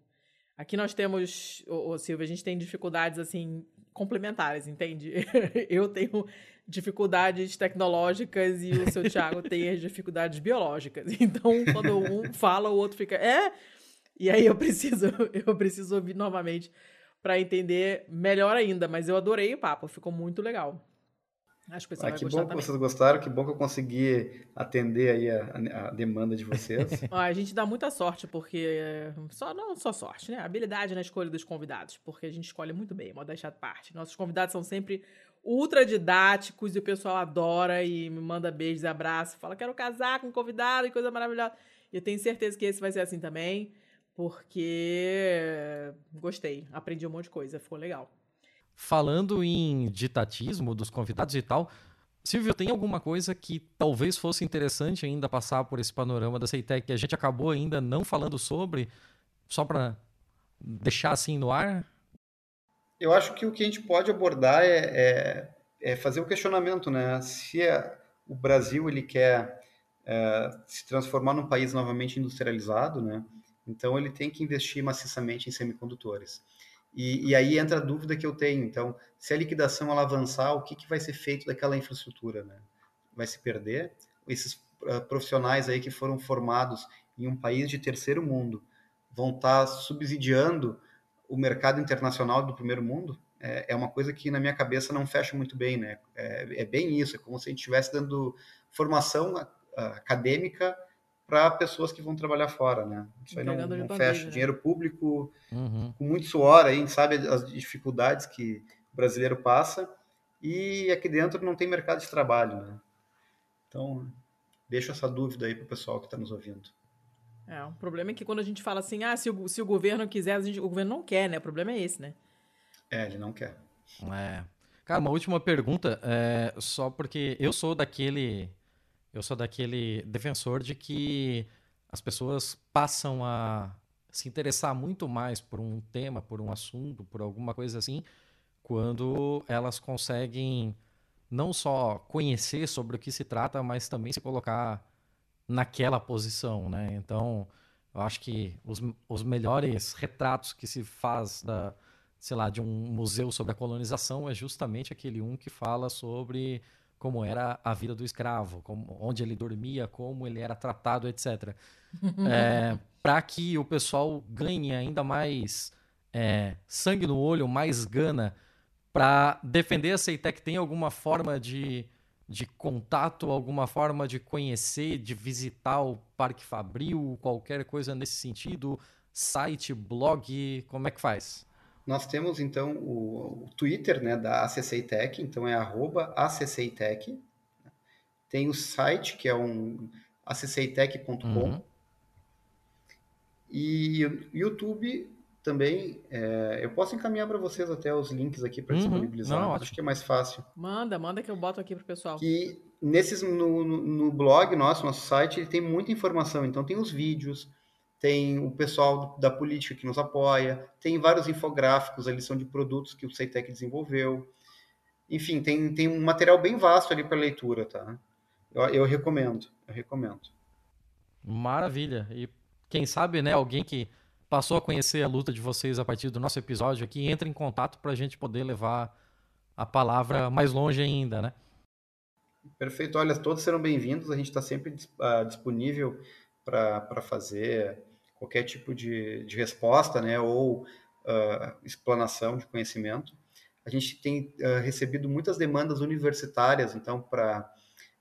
Aqui nós temos, ô, ô Silvia, a gente tem dificuldades assim complementares, entende? eu tenho dificuldades tecnológicas e o seu Thiago tem as dificuldades biológicas. Então, quando um fala, o outro fica, é? E aí eu preciso, eu preciso ouvir novamente para entender melhor ainda. Mas eu adorei o papo, ficou muito legal. Acho que o pessoal Ah, que bom que também. vocês gostaram, que bom que eu consegui atender aí a, a demanda de vocês. Ó, a gente dá muita sorte, porque. é, Só, não só sorte, né? Habilidade na escolha dos convidados, porque a gente escolhe muito bem, modéstia à parte. Nossos convidados são sempre ultra didáticos e o pessoal adora e me manda beijos e abraços. Fala, quero casar com um convidado e coisa maravilhosa. E eu tenho certeza que esse vai ser assim também, porque gostei, aprendi um monte de coisa, ficou legal. Falando em ditatismo dos convidados e tal, Silvio, tem alguma coisa que talvez fosse interessante ainda passar por esse panorama da Ceitec que a gente acabou ainda não falando sobre, só para deixar assim no ar? Eu acho que o que a gente pode abordar é, é, é fazer o questionamento, né? Se é- o Brasil ele quer é, se transformar num país novamente industrializado, né? Então ele tem que investir maciçamente em semicondutores. E, e aí entra a dúvida que eu tenho. Então, se a liquidação ela avançar, o que, que vai ser feito daquela infraestrutura, né? Vai se perder? Esses ah, profissionais aí que foram formados em um país de terceiro mundo vão estar subsidiando o mercado internacional do primeiro mundo? É, é uma coisa que na minha cabeça não fecha muito bem, né? É, é bem isso, é como se a gente estivesse dando formação ah, acadêmica para pessoas que vão trabalhar fora, né? Isso aí não, não bandeja, fecha. né? Dinheiro público, Uhum. com muito suor, aí a gente sabe as dificuldades que o brasileiro passa e aqui dentro não tem mercado de trabalho, né? Então, deixo essa dúvida aí para o pessoal que está nos ouvindo. É, o problema é que quando a gente fala assim, ah, se o, se o governo quiser, a gente- o governo não quer, né? O problema é esse, né? É, ele não quer. É. Cara, uma última pergunta, é, só porque eu sou daquele, eu sou daquele defensor de que as pessoas passam a se interessar muito mais por um tema, por um assunto, por alguma coisa assim, quando elas conseguem não só conhecer sobre o que se trata, mas também se colocar naquela posição, né? Então, eu acho que os, os melhores retratos que se faz da, sei lá, de um museu sobre a colonização é justamente aquele um que fala sobre como era a vida do escravo, como, onde ele dormia, como ele era tratado, etc. É, Para que o pessoal ganhe ainda mais é, sangue no olho, mais gana para defender a Ceitec, tem alguma forma de, de contato, alguma forma de conhecer, de visitar o Parque Fabril, qualquer coisa nesse sentido? Site, blog, como é que faz? Nós temos então o, o Twitter né, da ACC Tech, então é arroba Tech. Tem o site que é um accitech.com Uhum. e o YouTube também. é, eu posso encaminhar para vocês até os links aqui para Uhum. disponibilizar. Não, Acho que é mais fácil. Manda, manda que eu boto aqui pro pessoal. que nesses no, no, no blog nosso, nosso site, ele tem muita informação. Então tem os vídeos, tem o pessoal da política que nos apoia, tem vários infográficos, a lição de produtos que o Ceitec desenvolveu. Enfim, tem, tem um material bem vasto ali para leitura, tá? Eu, eu recomendo, eu recomendo. Maravilha. E quem sabe, né, alguém que passou a conhecer a luta de vocês a partir do nosso episódio aqui, entra em contato para a gente poder levar a palavra mais longe ainda, né? Perfeito, olha, todos serão bem-vindos. A gente está sempre ah, disponível para fazer qualquer tipo de, de resposta, né, ou ah, explanação de conhecimento. A gente tem ah, recebido muitas demandas universitárias, então, para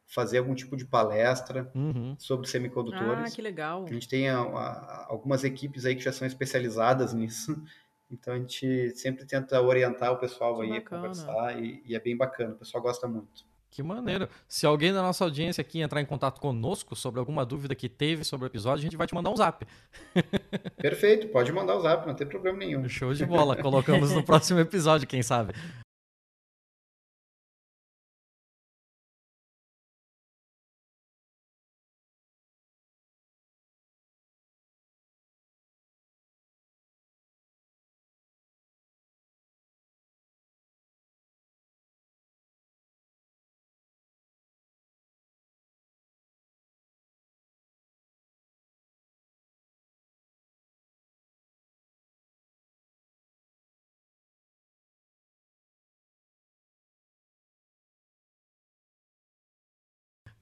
fazer algum tipo de palestra Uhum. sobre semicondutores. Ah, que legal. A gente tem a- a- algumas equipes aí que já são especializadas nisso, então a gente sempre tenta orientar o pessoal Que aí a bacana. conversar e, e é bem bacana, o pessoal gosta muito. Que maneiro. Se alguém da nossa audiência aqui entrar em contato conosco sobre alguma dúvida que teve sobre o episódio, a gente vai te mandar um zap. Perfeito, pode mandar o zap, não tem problema nenhum. Show de bola. Colocamos no próximo episódio, quem sabe.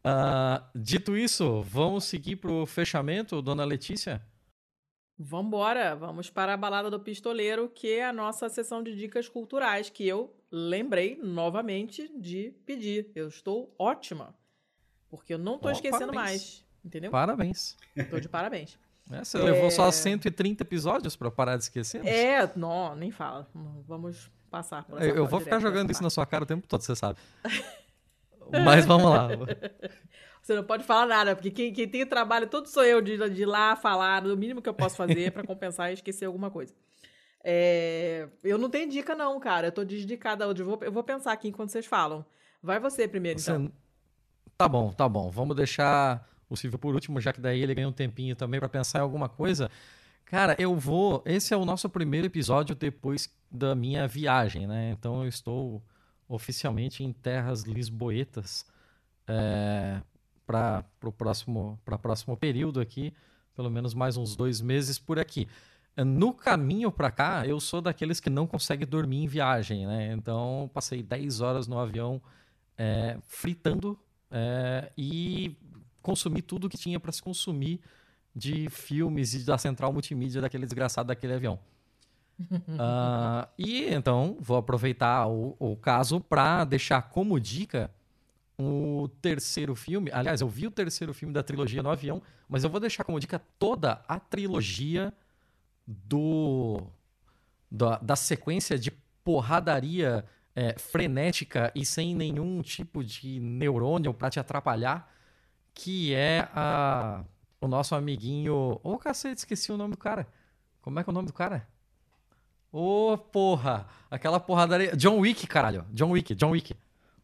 Ah, dito isso, vamos seguir pro fechamento, dona Letícia? Vambora, vamos para a balada do pistoleiro, que é a nossa sessão de dicas culturais, que eu lembrei novamente de pedir. Eu estou ótima, porque eu não Ó, esquecendo parabéns. mais, entendeu? Parabéns. Tô de parabéns. É, você levou só É. 130 episódios pra parar de esquecer? É, não, nem fala. Vamos passar por essa Eu, vou ficar jogando isso na sua cara o tempo todo, você sabe. Mas vamos lá. Você não pode falar nada, porque quem, quem tem o trabalho todo sou eu de, de ir lá falar, o mínimo que eu posso fazer pra compensar e esquecer alguma coisa. É, eu não tenho dica, não, cara. Eu tô desdicada hoje. Eu vou, eu vou pensar aqui enquanto vocês falam. Vai você primeiro, Você- então. Tá bom, tá bom. Vamos deixar o Silvio por último, já que daí ele ganha um tempinho também pra pensar em alguma coisa. Cara, eu vou. Esse é o nosso primeiro episódio depois da minha viagem, né? Então eu estou oficialmente em terras lisboetas é, para o próximo, pra próximo período aqui, pelo menos mais uns dois meses por aqui. No caminho para cá, eu sou daqueles que não consegue dormir em viagem, né? Então passei 10 horas no avião é, fritando é, e consumi tudo que tinha para se consumir de filmes e da central multimídia daquele desgraçado daquele avião. Ah, e então vou aproveitar o, o caso para deixar como dica o terceiro filme. Aliás, eu vi o terceiro filme da trilogia no avião, mas eu vou deixar como dica toda a trilogia do da, da sequência de porradaria é, frenética e sem nenhum tipo de neurônio para te atrapalhar, que é a, o nosso amiguinho. Ô, cacete, esqueci o nome do cara. Como é que é o nome do cara? Ô, porra! Aquela porradaria. John Wick, caralho. John Wick, John Wick.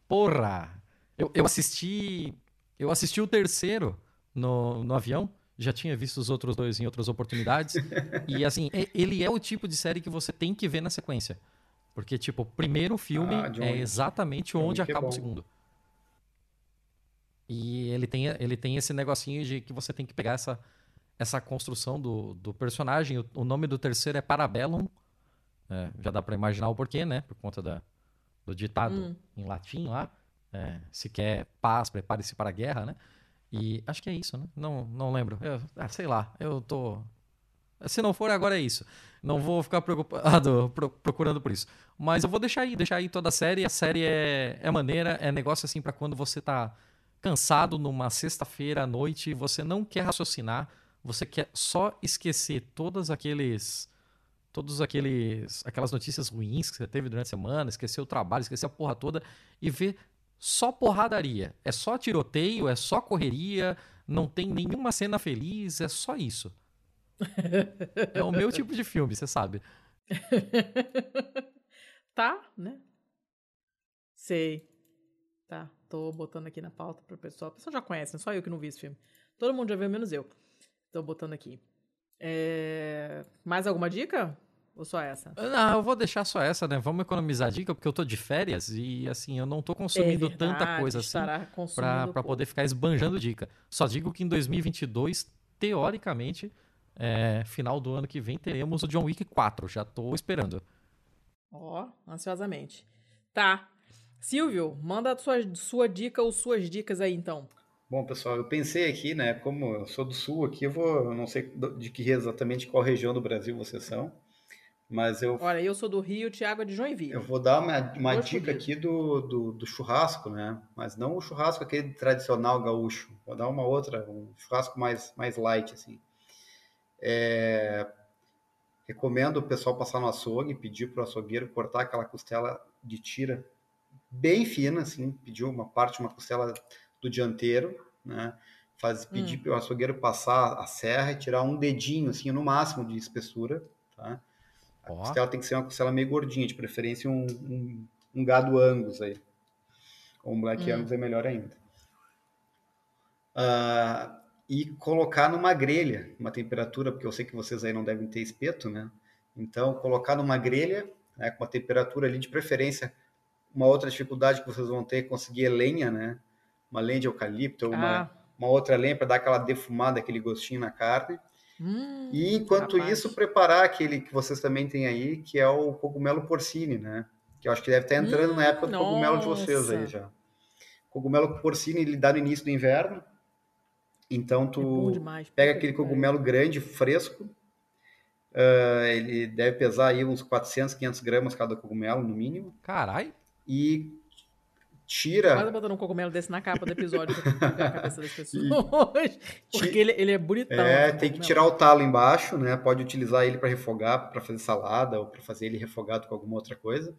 Porra! Eu, eu assisti. Eu assisti o terceiro no, no avião. Já tinha visto os outros dois em outras oportunidades. e assim, ele é o tipo de série que você tem que ver na sequência. Porque, tipo, o primeiro filme Ah, é exatamente onde Wick é acaba o bom. segundo. E ele tem, ele tem esse negocinho de que você tem que pegar essa, essa construção do, do personagem. O, o nome do terceiro é Parabellum. É, já dá pra imaginar o porquê, né? Por conta da, do ditado Hum. em latim lá. É, se quer paz, prepare-se para a guerra, né? E acho que é isso, né? Não, não lembro. Eu, ah, sei lá, eu tô. Se não for, agora é isso. Não vou ficar preocupado pro- procurando por isso. Mas eu vou deixar aí, deixar aí toda a série. A série é, é maneira, é negócio assim pra quando você tá cansado numa sexta-feira à noite, e você não quer raciocinar, você quer só esquecer todas aqueles todos aqueles aquelas notícias ruins que você teve durante a semana, esquecer o trabalho, esquecer a porra toda e ver só porradaria. É só tiroteio, é só correria, não tem nenhuma cena feliz, é só isso. É o meu tipo de filme, você sabe. Tá, né? Sei. Tá, tô botando aqui na pauta pro pessoal. O pessoal já conhece, só eu que não vi esse filme. Todo mundo já viu, menos eu. Tô botando aqui. É, Mais alguma dica? Ou só essa? Não, eu vou deixar só essa, né? Vamos economizar dica, porque eu tô de férias e assim, eu não tô consumindo tanta É verdade, coisa assim pra, pra poder ficar esbanjando dica. Só digo que em 2022, teoricamente, é, final do ano que vem, teremos o John Wick 4. Já tô esperando. Ó, ansiosamente. Tá. Silvio, manda a sua, sua dica ou suas dicas aí, então. Bom, pessoal, eu pensei aqui, né? Como eu sou do sul aqui, eu vou, eu não sei de que exatamente qual região do Brasil vocês são, Mas eu. Olha, eu sou do Rio, o Thiago é de Joinville. Eu vou dar uma, uma dica aqui do, do, do churrasco, né? Mas não o churrasco aquele tradicional gaúcho. Vou dar uma outra, um churrasco mais, mais light, assim. É, Recomendo o pessoal passar no açougue, pedir para o açougueiro cortar aquela costela de tira bem fina, assim, pedir uma parte, uma costela do dianteiro, né? Faz, pedir para o açougueiro passar a serra e tirar um dedinho, assim, no máximo de espessura, tá? A costela tem que ser uma costela meio gordinha, de preferência um, um, um gado angus aí. Ou um black Hum. angus é melhor ainda. Ah, e colocar numa grelha, uma temperatura, porque eu sei que vocês aí não devem ter espeto, né? Então, colocar numa grelha, né, com uma temperatura ali de preferência. Uma outra dificuldade que vocês vão ter é conseguir é lenha, né? Uma lenha de eucalipto, ou uma, Ah, uma outra lenha para dar aquela defumada, aquele gostinho na carne. Hum, E enquanto rapaz. isso, preparar aquele que vocês também têm aí, que é o cogumelo porcine, né? Que eu acho que deve estar entrando na Hum, época do cogumelo de vocês aí nossa. já. Cogumelo porcine, ele dá no início do inverno. Então É tu demais. pega aquele cogumelo grande, fresco. ah, ele deve pesar aí uns 400, 500 gramas cada cogumelo, no mínimo. Carai. E Quase tira... botando um cogumelo desse na capa do episódio pra pegar a cabeça das pessoas. Porque ele, ele é bonitão. É, tem que tirar o talo embaixo, né? Pode utilizar ele para refogar, para fazer salada ou para fazer ele refogado com alguma outra coisa.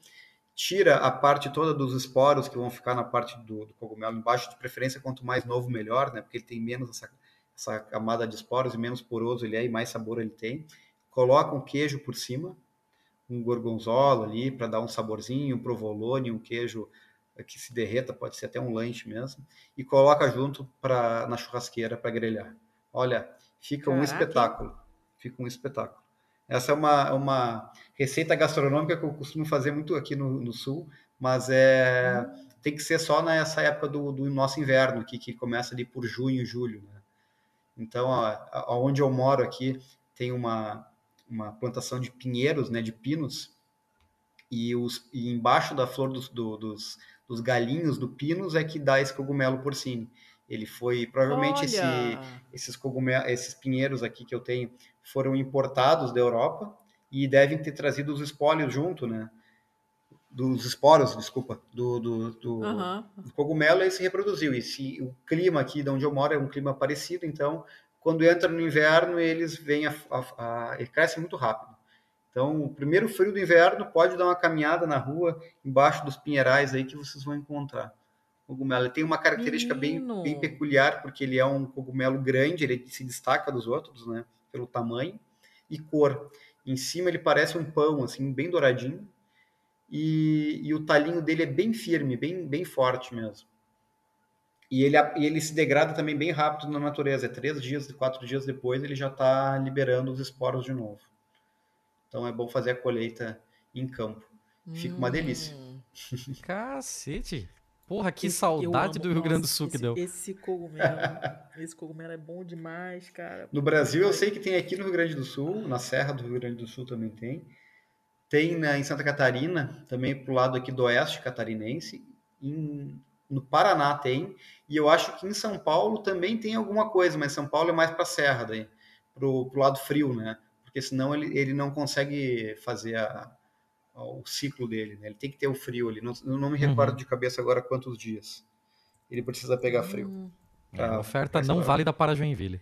Tira a parte toda dos esporos que vão ficar na parte do, do cogumelo embaixo, de preferência quanto mais novo melhor, né? Porque ele tem menos essa, essa camada de esporos e menos poroso ele é e mais sabor ele tem. Coloca um queijo por cima, um gorgonzola ali para dar um saborzinho, um provolone, um queijo que se derreta, pode ser até um lanche mesmo, e coloca junto pra, na churrasqueira para grelhar. Olha, fica um Caraca. espetáculo. Fica um espetáculo. Essa é uma, uma receita gastronômica que eu costumo fazer muito aqui no, no sul, mas é, tem que ser só nessa época do, do nosso inverno, aqui, que começa ali por junho, julho. Né? Então, a- a- onde eu moro aqui, tem uma, uma plantação de pinheiros, né, de pinos, e, os, e embaixo da flor dos, do- dos, dos galinhos do pinos é que dá esse cogumelo porcine. Ele foi, provavelmente, esse, esses cogumelos, esses pinheiros aqui que eu tenho foram importados da Europa e devem ter trazido os espólios junto, né? Dos esporos, desculpa, do, do, do, Aham. o cogumelo ele se reproduziu. E se o clima aqui de onde eu moro é um clima parecido, então quando entra no inverno eles vêm a, a, a, ele cresce muito rápido. Então, o primeiro frio do inverno pode dar uma caminhada na rua embaixo dos pinheirais aí que vocês vão encontrar. O cogumelo ele tem uma característica bem, bem peculiar porque ele é um cogumelo grande, ele se destaca dos outros, né, pelo tamanho e cor. Em cima ele parece um pão assim, bem douradinho. E, e o talinho dele é bem firme, bem, bem forte mesmo. E ele, ele se degrada também bem rápido na natureza. É três dias, quatro dias depois, ele já está liberando os esporos de novo. Então é bom fazer a colheita em campo. Fica uma delícia. Hum. Cacete. Porra, que Esse- saudade do Rio Grande do Sul que esse, deu. Esse cogumelo, esse cogumelo é bom demais, cara. No Brasil, eu sei que tem aqui no Rio Grande do Sul, na Serra do Rio Grande do Sul também tem. Tem na, em Santa Catarina, também pro lado aqui do oeste catarinense. Em, no Paraná tem. E eu acho que em São Paulo também tem alguma coisa, mas São Paulo é mais para Serra daí, pro, pro lado frio, né? Porque senão ele, ele não consegue fazer a, a- o ciclo dele, né? Ele tem que ter o frio ali. Não, não me Uhum. recordo de cabeça agora quantos dias. Ele precisa pegar frio. Hum. É, pra- oferta pra não válida para Joinville.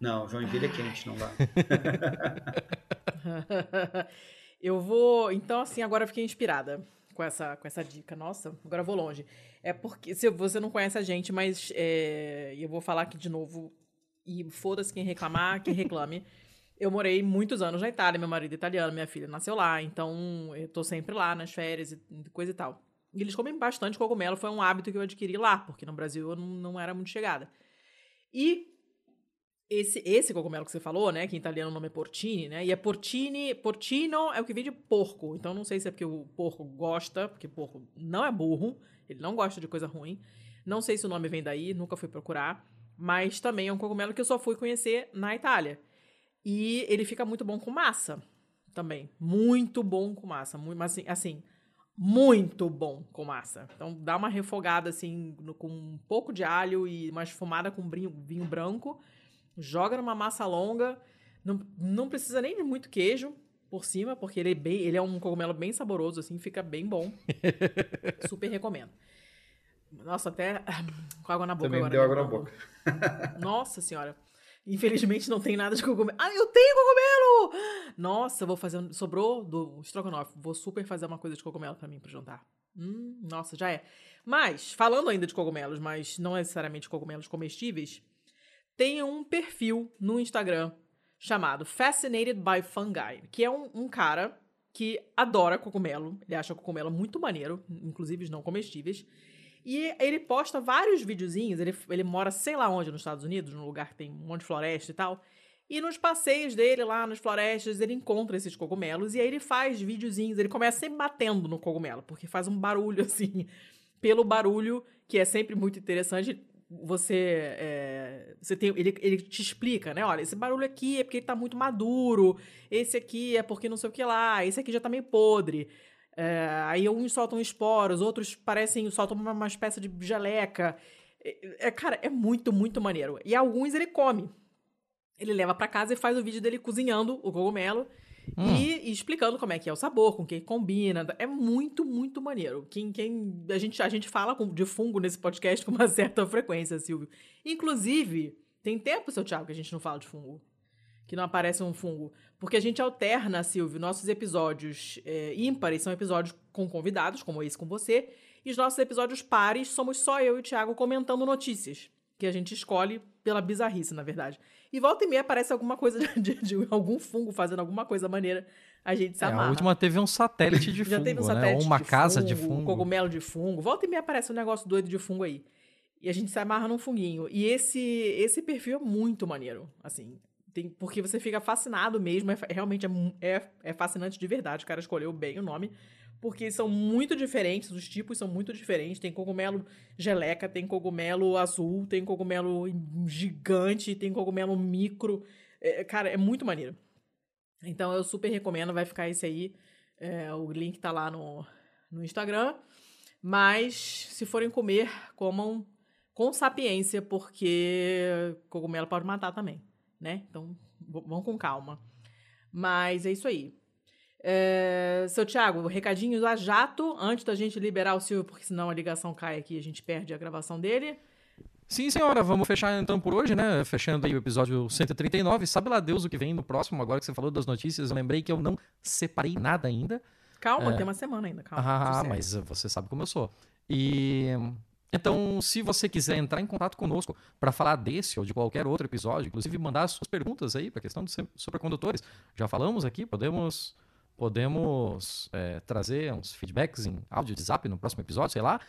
Não, Joinville é quente, não dá. eu vou. Então, assim, agora eu fiquei inspirada com essa, com essa dica. Nossa, agora eu vou longe. É porque se você não conhece a gente, mas é, eu vou falar aqui de novo. E foda-se quem reclamar, quem reclame. Eu morei muitos anos na Itália, meu marido é italiano, minha filha nasceu lá, então eu tô sempre lá nas férias e coisa e tal. E eles comem bastante cogumelo, foi um hábito que eu adquiri lá, porque no Brasil eu não, não era muito chegada. E esse, esse cogumelo que você falou, né? Que em italiano o nome é porcini, né? E é porcini, porcino é o que vem de porco. Então não sei se é porque o porco gosta, porque porco não é burro, ele não gosta de coisa ruim. Não sei se o nome vem daí, nunca fui procurar. Mas também é um cogumelo que eu só fui conhecer na Itália. E ele fica muito bom com massa também. Muito bom com massa. Muito, mas assim, assim, muito bom com massa. Então dá uma refogada assim, no- com um pouco de alho e uma esfumada com vinho, vinho branco joga numa massa longa, não, não precisa nem de muito queijo, por cima, porque ele é, bem, ele é um cogumelo bem saboroso, assim, fica bem bom. Super recomendo. Nossa, até com água na boca Também agora. deu né? água na boca. Nossa senhora. Infelizmente não tem nada de cogumelo. Ah, eu tenho cogumelo! Nossa, vou fazer. Sobrou do estrogonofe. Vou super fazer uma coisa de cogumelo pra mim pro jantar. Hum, nossa, já é. Mas, falando ainda de cogumelos, mas não necessariamente cogumelos comestíveis, tem um perfil no Instagram chamado Fascinated by Fungi, que é um, um cara que adora cogumelo. Ele acha cogumelo muito maneiro, inclusive os não comestíveis. E ele posta vários videozinhos. Ele, ele mora sei lá onde nos Estados Unidos, num lugar que tem um monte de floresta e tal. E nos passeios dele lá nas florestas, ele encontra esses cogumelos e aí ele faz videozinhos. Ele começa sempre batendo no cogumelo, porque faz um barulho assim. Pelo barulho, que é sempre muito interessante, você, é, você tem, ele, ele te explica, né? Olha, esse barulho aqui é porque ele tá muito maduro, esse aqui é porque não sei o que lá, esse aqui já tá meio podre. É, aí uns soltam esporos, outros parecem, soltam uma, uma espécie de geleca. É, é, cara, é muito, muito maneiro. E alguns ele come. Ele leva pra casa e faz o vídeo dele cozinhando o cogumelo e, e explicando como é que é o sabor, com o que combina. É muito, muito maneiro. Quem, quem a gente a gente fala com- de fungo nesse podcast com uma certa frequência, Silvio. Inclusive, tem tempo, seu Thiago, que a gente não fala de fungo. Que não aparece um fungo. Porque a gente alterna, Silvio, nossos episódios é, ímpares são episódios com convidados, como esse com você. E os nossos episódios pares somos só eu e o Thiago comentando notícias. Que a gente escolhe pela bizarrice, na verdade. E volta e meia aparece alguma coisa de, de- de algum fungo fazendo alguma coisa maneira. A gente se É, amarra. a última teve um satélite de Já fungo, teve um né? satélite Ou uma de casa de fungo, fungo. cogumelo de fungo. Volta e meia aparece um negócio doido de fungo aí. E a gente se amarra num funguinho. E esse esse perfil é muito maneiro, assim. Tem, porque você fica fascinado mesmo. É, realmente é, é, é fascinante de verdade. O cara escolheu bem o nome. Porque são muito diferentes, os tipos são muito diferentes. Tem cogumelo geleca, tem cogumelo azul, tem cogumelo gigante, tem cogumelo micro. É, cara, é muito maneiro. Então eu super recomendo, vai ficar esse aí. É, o link tá lá no, no Instagram. Mas se forem comer, comam com sapiência, porque cogumelo pode matar também, né? Então vão com calma. Mas é isso aí. É, seu Thiago, recadinhos a jato antes da gente liberar o Silvio, porque senão a ligação cai aqui e a gente perde a gravação dele. Sim, senhora, vamos fechar então por hoje, né? Fechando aí o episódio 139. Sabe lá Deus o que vem no próximo, agora que você falou das notícias, eu lembrei que eu não separei nada ainda. Calma, tem uma semana ainda, calma. ah, mas você sabe como eu sou. E então, se você quiser entrar em contato conosco para falar desse ou de qualquer outro episódio, inclusive mandar suas perguntas aí para a questão dos supercondutores, já falamos aqui, podemos podemos é, trazer uns feedbacks em áudio de zap no próximo episódio, sei lá.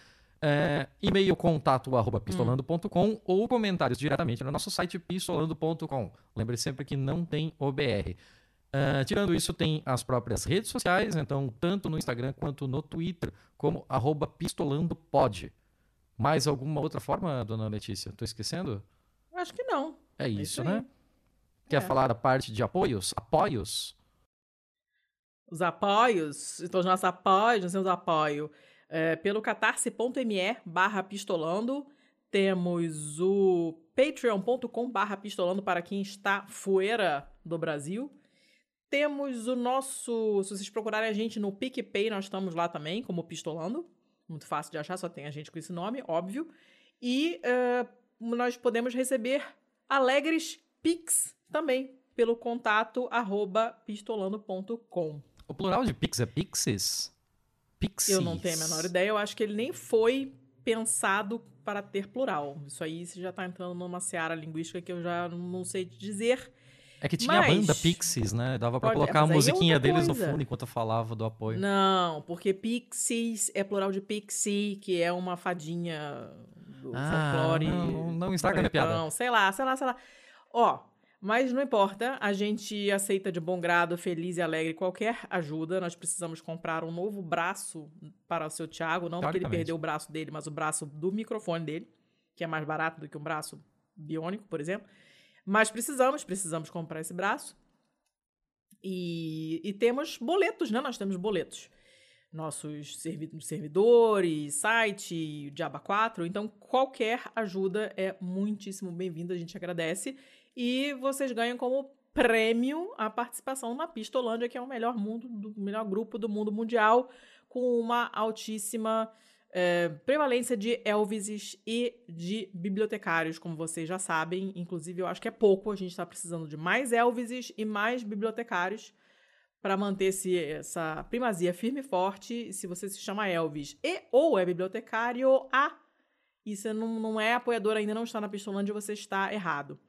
É, e-mail contato arroba pistolando.com ou comentários diretamente no nosso site pistolando.com. Lembre sempre que não tem OBR. Ah, tirando isso, tem as próprias redes sociais, então, tanto no Instagram quanto no Twitter, como arroba pistolandopod. Mais alguma outra forma, dona Letícia? Tô esquecendo? Acho que não. É isso, isso aí. né? Quer É. falar a parte de apoios? Apoios? Os apoios, então os nossos apoios, nós temos apoio é, pelo catarse.me barra pistolando, temos o patreon.com barra pistolando para quem está fora do Brasil, temos o nosso, se vocês procurarem a gente no PicPay, nós estamos lá também, como pistolando, muito fácil de achar, só tem a gente com esse nome, óbvio, e é, nós podemos receber alegres Pix também, pelo contato arroba pistolando.com. O plural de Pix é Pixies? Pixies. Eu não tenho a menor ideia. Eu acho que ele nem foi pensado para ter plural. Isso aí você já tá entrando numa seara linguística que eu já não sei te dizer. É que tinha a Mas- banda Pixies, né? Dava pra Olha, colocar a é musiquinha outra deles no fundo enquanto eu falava do apoio. Não, porque pixies é plural de pixie, que é uma fadinha do Ah, folclore. não, não estraga a minha piada. Não, sei lá, sei lá, sei lá. Ó, mas não importa, a gente aceita de bom grado, feliz e alegre qualquer ajuda. Nós precisamos comprar um novo braço para o seu Thiago, não porque ele perdeu o braço dele, mas o braço do microfone dele, que é mais barato do que um braço biônico, por exemplo. Mas precisamos, precisamos comprar esse braço. E, e temos boletos, né? Nós temos boletos. Nossos servi- servidores, site, Diaba 4. Então, qualquer ajuda é muitíssimo bem-vinda, a gente agradece. E vocês ganham como prêmio à participação na Pistolândia, que é o melhor mundo, do melhor grupo do mundo mundial, com uma altíssima é, prevalência de Elvises e de bibliotecários, como vocês já sabem. Inclusive, eu acho que é pouco, a gente está precisando de mais Elvises e mais bibliotecários para manter esse, essa primazia firme e forte. Se você se chama Elvis e ou é bibliotecário, a e você não, não é apoiador ainda, não está na Pistolândia, você está errado.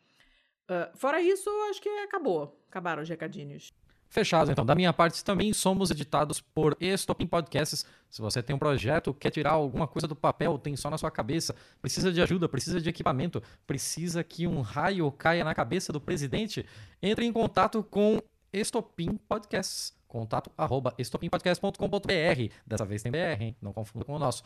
Uh, fora isso, acho que acabou. Acabaram os recadinhos. Fechado, então. Da minha parte, também somos editados por Estopim Podcasts. Se você tem um projeto, quer tirar alguma coisa do papel, tem só na sua cabeça, precisa de ajuda, precisa de equipamento, precisa que um raio caia na cabeça do presidente, entre em contato com Estopim Podcasts. Contato arroba estopimpodcast.com.br. Dessa vez tem BR, hein? Não confunda com o nosso.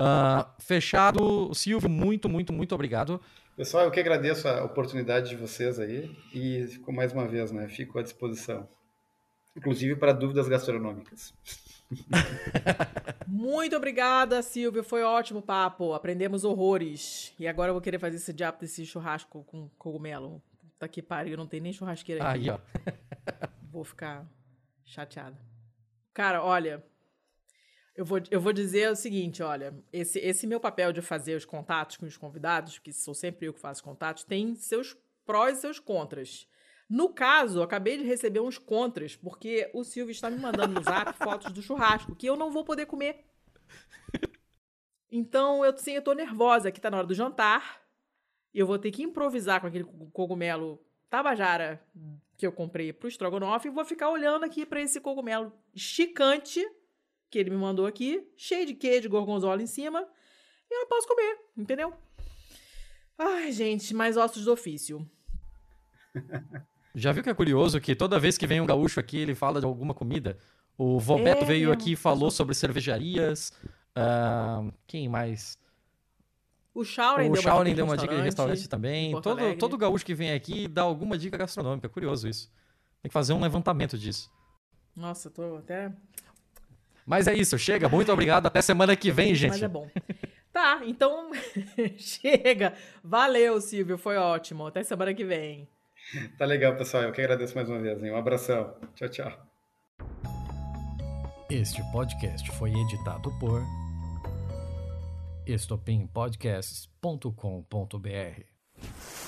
Uh, fechado, Silvio, muito, muito, muito obrigado. Pessoal, eu que agradeço a oportunidade de vocês aí e, mais uma vez, né, fico à disposição. Inclusive para dúvidas gastronômicas. Muito obrigada, Silvio. Foi ótimo papo. Aprendemos horrores. E agora eu vou querer fazer esse diabo desse churrasco com cogumelo. Tá que pariu, não tem nem churrasqueira aqui. Aí, ó. Vou ficar chateada. Cara, olha, eu vou, eu vou dizer o seguinte, olha, esse, esse meu papel de fazer os contatos com os convidados, que sou sempre eu que faço contatos, tem seus prós e seus contras. No caso, acabei de receber uns contras, porque o Silvio está me mandando no zap fotos do churrasco, que eu não vou poder comer. Então, eu, sim, eu tô nervosa, que tá na hora do jantar, eu vou ter que improvisar com aquele cogumelo tabajara que eu comprei pro estrogonofe, e vou ficar olhando aqui para esse cogumelo esticante que ele me mandou aqui, cheio de queijo de gorgonzola em cima, e eu não posso comer, entendeu? Ai, gente, mais ossos do ofício. Já viu que é curioso que toda vez que vem um gaúcho aqui, ele fala de alguma comida? O Vobeto é, veio aqui e falou sobre cervejarias. Uh, quem mais? O Shauren, o deu, Shauren deu uma dica de restaurante também. Todo, todo gaúcho que vem aqui dá alguma dica gastronômica. Curioso isso. Tem que fazer um levantamento disso. Nossa, tô até mas é isso, chega. Muito obrigado. Até semana que vem, gente. Mas é bom. Tá, então chega. Valeu, Silvio. Foi ótimo. Até semana que vem. Tá legal, pessoal. Eu que agradeço mais uma vez. Hein? Um abração. Tchau, tchau. Este podcast foi editado por estopimpodcasts.com.br.